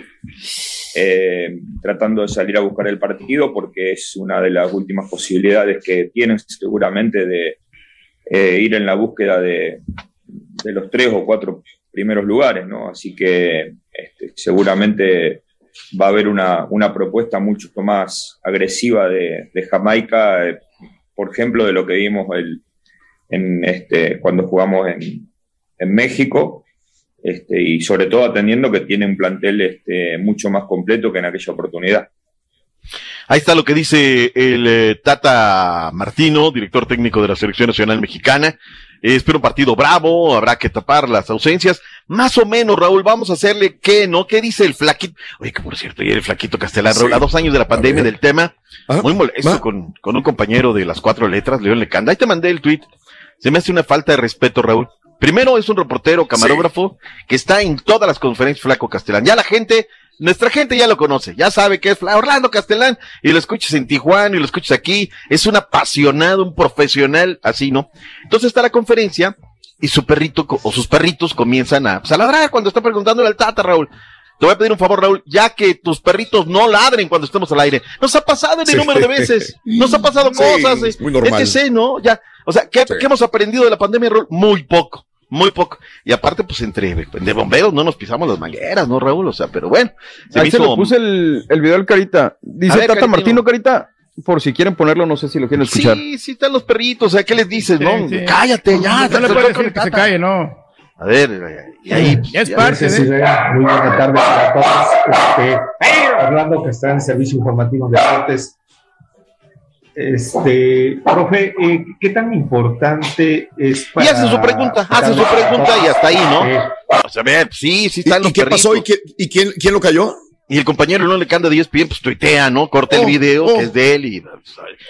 eh, tratando de salir a buscar el partido porque es una de las últimas posibilidades que tienen seguramente de eh, ir en la búsqueda de, los tres o cuatro primeros lugares, ¿no? Así que este, seguramente va a haber una, una propuesta mucho más agresiva de, de Jamaica, eh, por ejemplo, de lo que vimos el, en este, cuando jugamos en, en México, este, y sobre todo atendiendo que tiene un plantel este, mucho más completo que en aquella oportunidad. Ahí está lo que dice el eh, Tata Martino, director técnico de la Selección Nacional Mexicana. Eh, espero un partido bravo, habrá que tapar las ausencias. Más o menos, Raúl, vamos a hacerle qué, ¿no? ¿Qué dice el flaquito? Oye, que por cierto, ayer el flaquito Castellán, Sí. Raúl, a dos años de la pandemia del tema, Ah, muy molesto con, con un compañero de las cuatro letras, León Lecanda. Ahí te mandé el tweet. Se me hace una falta de respeto, Raúl. Primero es un reportero, camarógrafo, que está en todas las conferencias Flaco Castellán. Ya la gente nuestra gente ya lo conoce, ya sabe que es Orlando Castellán y lo escuchas en Tijuana y lo escuchas aquí. Es un apasionado, un profesional, así, ¿no? Entonces está la conferencia y su perrito o sus perritos comienzan a, pues, a ladrar cuando está preguntándole al Tata, Raúl. Te voy a pedir un favor, Raúl, ya que tus perritos no ladren cuando estemos al aire. Nos ha pasado en el Sí. número de veces. Nos ha pasado Sí, cosas. eh, es muy normal. etc., ¿no? Ya. O sea, ¿qué, qué hemos aprendido de la pandemia, Raúl? Muy poco. Muy poco. Y aparte, pues entre de bomberos no nos pisamos las mangueras, ¿no, Raúl? O sea, pero bueno. Se Ahí me se hizo- lo puse el, el video del Carita. Dice ver, Tata Caritino. Martino, Carita, por si quieren ponerlo, no sé si lo quieren escuchar. Sí, sí están los perritos. O sea, ¿qué les dices, no? sí. Cállate, ya. No le puedes decir que se calle, no. A ver, y ahí. pues, Ya es ya- parte Sí, de. Muy buena tarde para todos. Este, Orlando, que está en el Servicio Informativo de Deportes. Este, profe, eh, ¿qué tan importante es para... Y hace su pregunta, hace su pregunta y hasta ahí, ¿no? O sea, sí, sí están ¿Y, los y qué pasó? ¿Y, qué- y quién, quién lo cayó? Y el compañero no le canta de ESPN, pues tuitea, ¿no? Corta el Oh, video oh. que es de él y pues,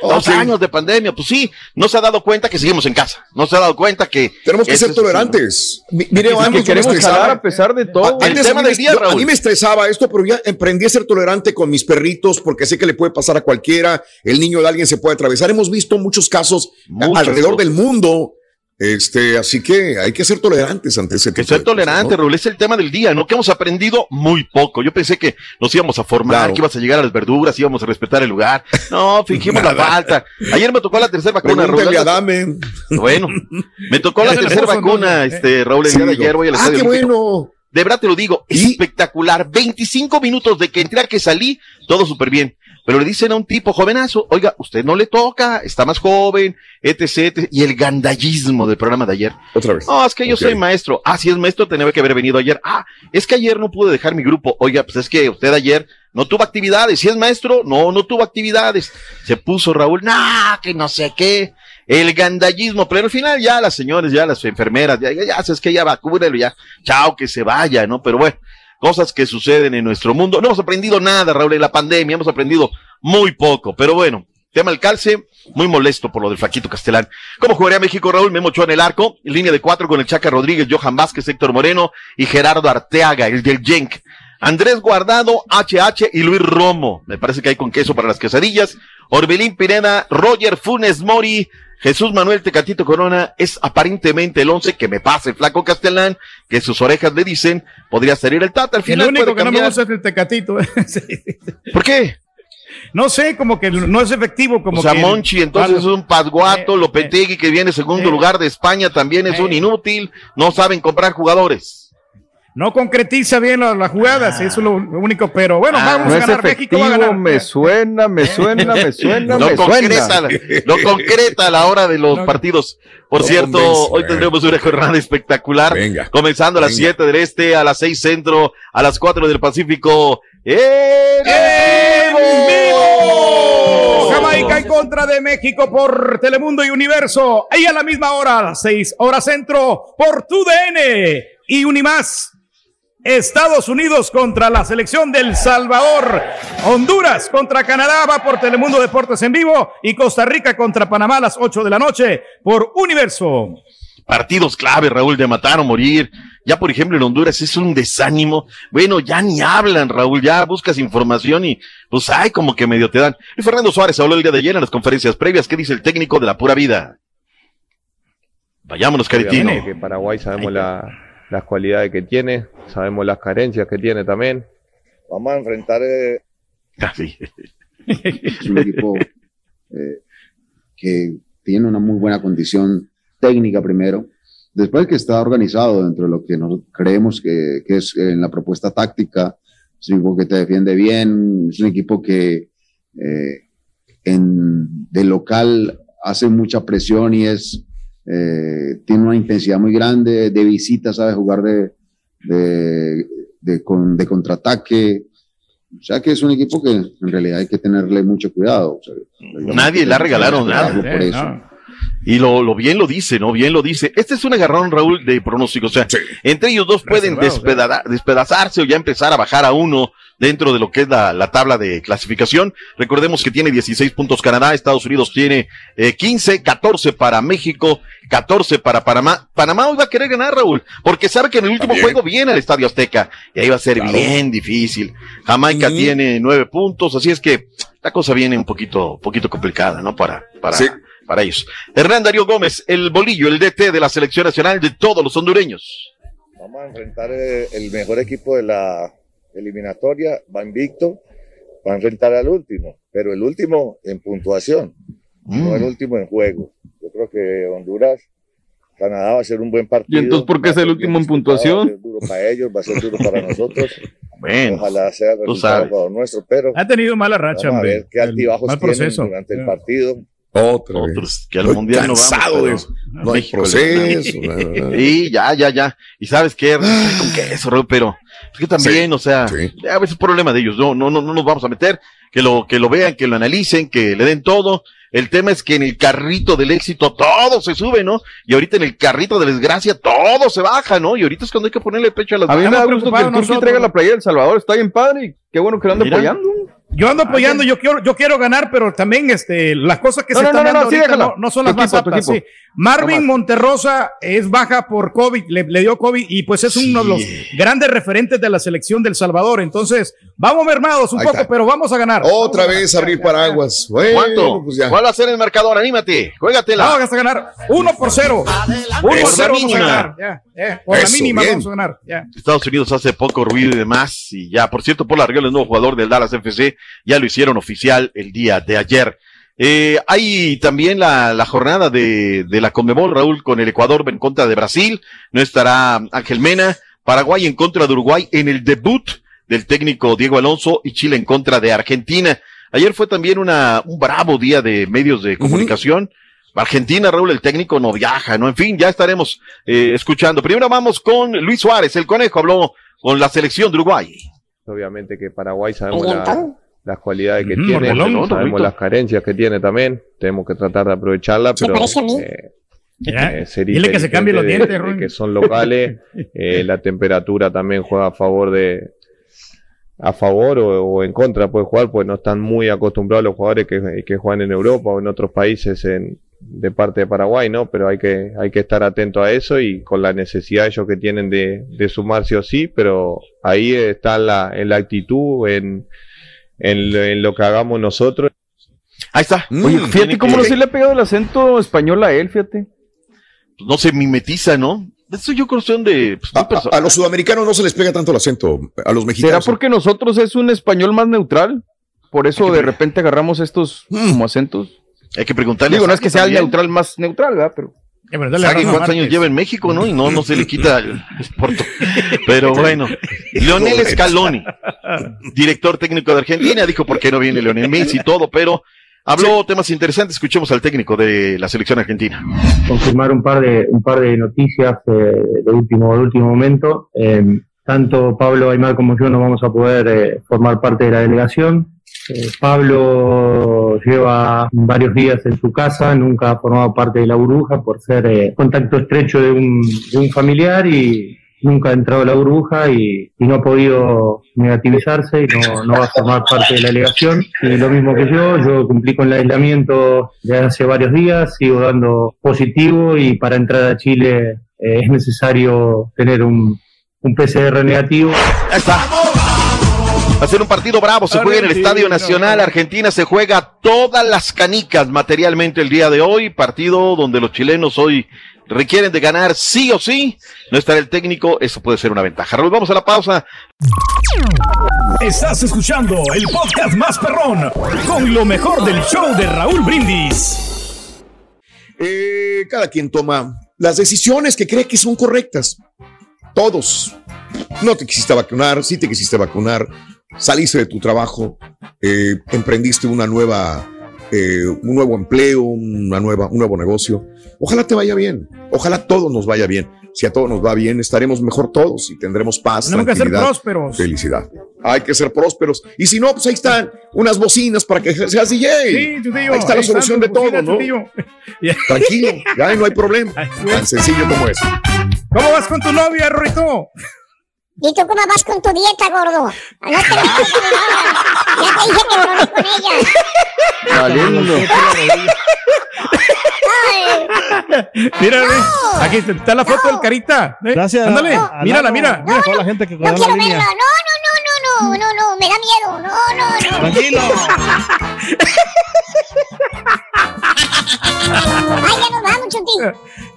Oh, dos sí. años de pandemia, pues sí, no se ha dado cuenta que seguimos en casa, no se ha dado cuenta que Tenemos que ser es tolerantes. Mi- Mire, Es que Queremos jalar a pesar de todo. El Antes tema a mí del me- día, yo- A mí me estresaba esto, pero ya aprendí a ser tolerante con mis perritos porque sé que le puede pasar a cualquiera. El niño de alguien se puede atravesar. Hemos visto muchos casos Muchos alrededor del mundo. Este, así que hay que ser tolerantes ante ese Que tipo ser de cosas, tolerante, ¿no? Raúl, es el tema del día, ¿no? Que hemos aprendido muy poco. Yo pensé que nos íbamos a formar, Claro. que ibas a llegar a las verduras, íbamos a respetar el lugar. No, fingimos la falta. Ayer me tocó la tercera vacuna, Raúl. A. Bueno, me tocó la tercera vacuna, Eh. este, Raúl, el Sí, día de digo. ayer voy al Ah, estadio qué bueno. De verdad te lo digo, espectacular. 25 minutos de que entré a que salí, todo súper bien. Pero le dicen a un tipo jovenazo, oiga, usted no le toca, está más joven, etc, etc. Y el gandallismo del programa de ayer. Otra vez. No, es que yo soy maestro. Ah, si es maestro, tenía que haber venido ayer. Ah, es que ayer no pude dejar mi grupo. Oiga, pues es que usted ayer no tuvo actividades. Si es maestro, no, no tuvo actividades. Se puso Raúl, nah, que no sé qué. El gandallismo, pero al final ya las señores, ya las enfermeras, ya, ya, ya, es que ya vacúnelo, ya, chao, que se vaya, ¿no? Pero bueno, cosas que suceden en nuestro mundo. No hemos aprendido nada, Raúl, en la pandemia, hemos aprendido muy poco, pero bueno. Tema el calce, muy molesto por lo del flaquito Castelán. ¿Cómo jugaría México, Raúl? Memo Ochoa en el arco, en línea de cuatro con el Chaca Rodríguez, Johan Vázquez, Héctor Moreno y Gerardo Arteaga, el del Genk. Andrés Guardado, HH y Luis Romo. Me parece que hay con queso para las quesadillas. Orbelín Pineda, Roger Funes Mori, Jesús Manuel Tecatito Corona es aparentemente el once que me pasa el flaco Castelán, que sus orejas le dicen, podría salir el Tata. Al El final único puede que no me gusta es el tecatito. Sí. ¿Por qué? No sé, como que no es efectivo, como o sea, que. Monchi, entonces es un pasguato, Eh, Lopetegui que viene segundo eh, lugar de España también es eh. un inútil, no saben comprar jugadores. No concretiza bien la- las jugadas, eso es lo único, pero bueno, Ah, vamos No a ganar. México va a efectivo, ganar. me suena, me suena, me suena, Lo me concreta, suena. lo concreta a la hora de los No, partidos. Por no cierto, convence, hoy tendremos una jornada espectacular. Venga. Comenzando a las Venga. 7 del este, a las 6 centro, a las 4 del Pacífico. ¡En ¡En vivo! Jamaica en contra de México por Telemundo y Universo. Ahí a la misma hora, a las 6 horas centro, por TUDN y Unimás. Estados Unidos contra la selección del Salvador. Honduras contra Canadá va por Telemundo Deportes en vivo. Y Costa Rica contra Panamá a las 8 de la noche por Universo. partidos clave, Raúl, de matar o morir. Ya, por ejemplo, en Honduras es un desánimo. Bueno, ya ni hablan, Raúl, ya buscas información y pues ay, como que medio te dan. Y Fernando Suárez habló el día de ayer en las conferencias previas. ¿Qué dice el técnico de la pura vida? Vayámonos, Caritino. Que Paraguay sabemos la- las cualidades que tiene, sabemos las carencias que tiene también. Vamos a enfrentar eh, Ah, sí. Es un equipo eh, que tiene una muy buena condición técnica primero, después que está organizado dentro de lo que nos creemos que, que es en la propuesta táctica, es un equipo que te defiende bien, es un equipo que eh, en, de local hace mucha presión y es eh, tiene una intensidad muy grande, de visita sabe jugar de, de, de, con- de contraataque, o sea que es un equipo que en realidad hay que tenerle mucho cuidado. o sea, Nadie le ha regalado nada. por Eh, eso. no. Y lo, lo bien lo dice, ¿no? Bien lo dice. Este es un agarrón, Raúl, de pronóstico. O sea, entre ellos dos pueden despeda- despedazarse o ya empezar a bajar a uno dentro de lo que es la, la tabla de clasificación. Recordemos que tiene 16 puntos Canadá, Estados Unidos tiene eh, 15, 14 para México, 14 para Panamá. Panamá hoy va a querer ganar, Raúl, porque sabe que en el último También. juego viene al Estadio Azteca y ahí va a ser bien difícil. Jamaica tiene nueve puntos, así es que la cosa viene un poquito, poquito complicada, ¿no? Para, para, Sí. Para ellos. Hernán Darío Gómez, el bolillo, el DT de la selección nacional de todos los hondureños. Vamos a enfrentar eh, el mejor equipo de la eliminatoria, va invicto, va a enfrentar al último, pero el último en puntuación, no el último en juego. Yo creo que Honduras, Canadá va a ser un buen partido. ¿Y entonces por qué es el último en Va a puntuación? ser duro para ellos, va a ser duro para nosotros. Bueno, Ojalá sea el resultado nuestro, pero Ha tenido mala racha, vamos a hombre. ver qué altibajos Mal tienen proceso. durante el partido. Otra vez. Otros que al Estoy mundial no vamos. cansado pero de eso. No hay México proceso. Y ya, ya, ya. Y sabes qué, con queso, Raúl, pero es que también, o sea, a veces es problema de ellos. No, no, no, no nos vamos a meter. Que lo, que lo vean, que lo analicen, que le den todo. El tema es que en el carrito del éxito todo se sube, ¿no? Y ahorita en el carrito de desgracia todo se baja, ¿no? Y ahorita es cuando hay que ponerle pecho a las A mí me da gusto que el Turqui traiga la playera del Salvador. Está bien padre y qué bueno que lo ande apoyando. Yo ando apoyando, yo quiero, yo quiero ganar, pero también este, las cosas que No, se no, están no, no, dando sí, ahorita no, no son Tu las más equipo, aptas. sí. Marvin. Monterrosa es baja por COVID, le, le dio COVID y pues es uno de los grandes referentes de la selección del Salvador. Entonces, vamos mermados un Ahí poco, está. pero vamos a ganar. Otra vez abrir paraguas. Bueno, ¿Cuánto? pues ya. ¿Cuál va a ser el marcador? Anímate, juégatela. Vamos a ganar uno por cero. Uno por Por la cero vamos a mínima. ganar. Ya, ya, por la mínima bien. vamos a ganar. Ya. Estados Unidos hace poco ruido y demás. Y ya, por cierto, Paul Arriola, el nuevo jugador del Dallas FC, ya lo hicieron oficial el día de ayer. Eh, hay también la, la jornada de, de la Conmebol, Raúl, con el Ecuador en contra de Brasil. No estará Ángel Mena. Paraguay en contra de Uruguay en el debut del técnico Diego Alonso y Chile en contra de Argentina. Ayer fue también una, un bravo día de medios de comunicación. Argentina, Raúl, el técnico no viaja, ¿no? En fin, ya estaremos eh, escuchando. Primero vamos con Luis Suárez, el conejo habló con la selección de Uruguay. Obviamente que Paraguay sabemos la-. Las cualidades que tiene, Mordelón, sabemos las carencias que tiene también, tenemos que tratar de aprovecharla, pero eh, eh, Dile que se cambie los dientes, de, que son locales, eh, la temperatura también juega a favor de a favor o, o en contra puede jugar, pues no están muy acostumbrados los jugadores que, que juegan en Europa o en otros países en, de parte de Paraguay, ¿no? Pero hay que, hay que estar atento a eso y con la necesidad ellos que tienen de, de sumar sí o sí, pero ahí está la, en la actitud, en, en, lo- en lo que hagamos nosotros. Ahí está. Oye, Mm, fíjate cómo que- no se le ha pegado el acento español a él, fíjate. pues, no se mimetiza, ¿no? Eso yo creo que son de, pues, A, los sudamericanos no se les pega tanto el acento. A los ¿Será mexicanos. porque nosotros es un español más neutral? Por eso de repente agarramos estos Mm. como acentos. Hay que preguntarle. Digo, no es que sea el neutral más neutral, ¿verdad? Pero Razón a cuántos años lleva en México, ¿no? Y no, no se le quita el esporto. Pero bueno, Leonel Scaloni, director técnico de Argentina, dijo por qué no viene Leonel Messi y todo, pero habló temas interesantes. Escuchemos al técnico de la selección argentina. confirmar un par de un par de noticias eh, de último de último momento. Eh, tanto Pablo Aymar como yo no vamos a poder eh, formar parte de la delegación. Eh, Lleva varios días en su casa, nunca ha formado parte de la burbuja por ser eh, contacto estrecho de un, de un familiar y nunca ha entrado a la burbuja y, no ha podido negativizarse y no, va a formar parte de la delegación. Y lo mismo que yo, yo cumplí con el aislamiento de hace varios días, sigo dando positivo y para entrar a Chile eh, es necesario tener un, PCR negativo. Está. Va a ser un partido bravo, se juega en el. Estadio Nacional, Argentina se juega todas las canicas materialmente el día de hoy, partido donde los chilenos hoy requieren de ganar sí o sí, no estará el técnico, eso puede ser una ventaja. Raúl, vamos a la pausa. Estás escuchando el podcast más perrón con lo mejor del show de Raúl Brindis. Eh, cada quien toma las decisiones que cree que son correctas. Todos. No te quisiste vacunar, sí te quisiste vacunar, saliste de tu trabajo, eh, emprendiste una nueva, eh, un nuevo empleo, una nueva, un nuevo negocio. Ojalá te vaya bien, ojalá a todos nos vaya bien. Si a todos nos va bien, estaremos mejor todos y tendremos paz, Tenemos que ser prósperos. felicidad. Hay que ser prósperos. Y si no, pues ahí están unas bocinas para que seas DJ. Sí, tío, ahí está la solución de todo, ¿no? Tranquilo, ya no hay problema. Tan sencillo como eso. ¿Cómo vas con tu novia, Rorito? ¿Y tú cómo vas con tu dieta, gordo? No te novia. Ya te dije que bromeé con ella. Valiendo. Mira, ve, aquí está la foto del carita. ¿eh? Gracias. Ándale, a mírala, mira. a toda la gente que No quiero línea. verla. No, no, no, no, no, no, no, me da miedo. No, no, no. Tranquilo. Ay, ya nos vamos, Chuti.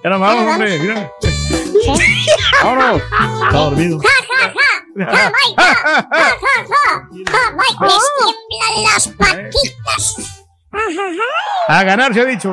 Ya nos vamos, hombre, mira. Vámonos. Está dormido. Ja, ja, ja. Ja, Mike, ja, ja, ja, ja. Ja, Mike, les tiemblan las patitas. A ganar, se ha dicho.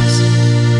eyes.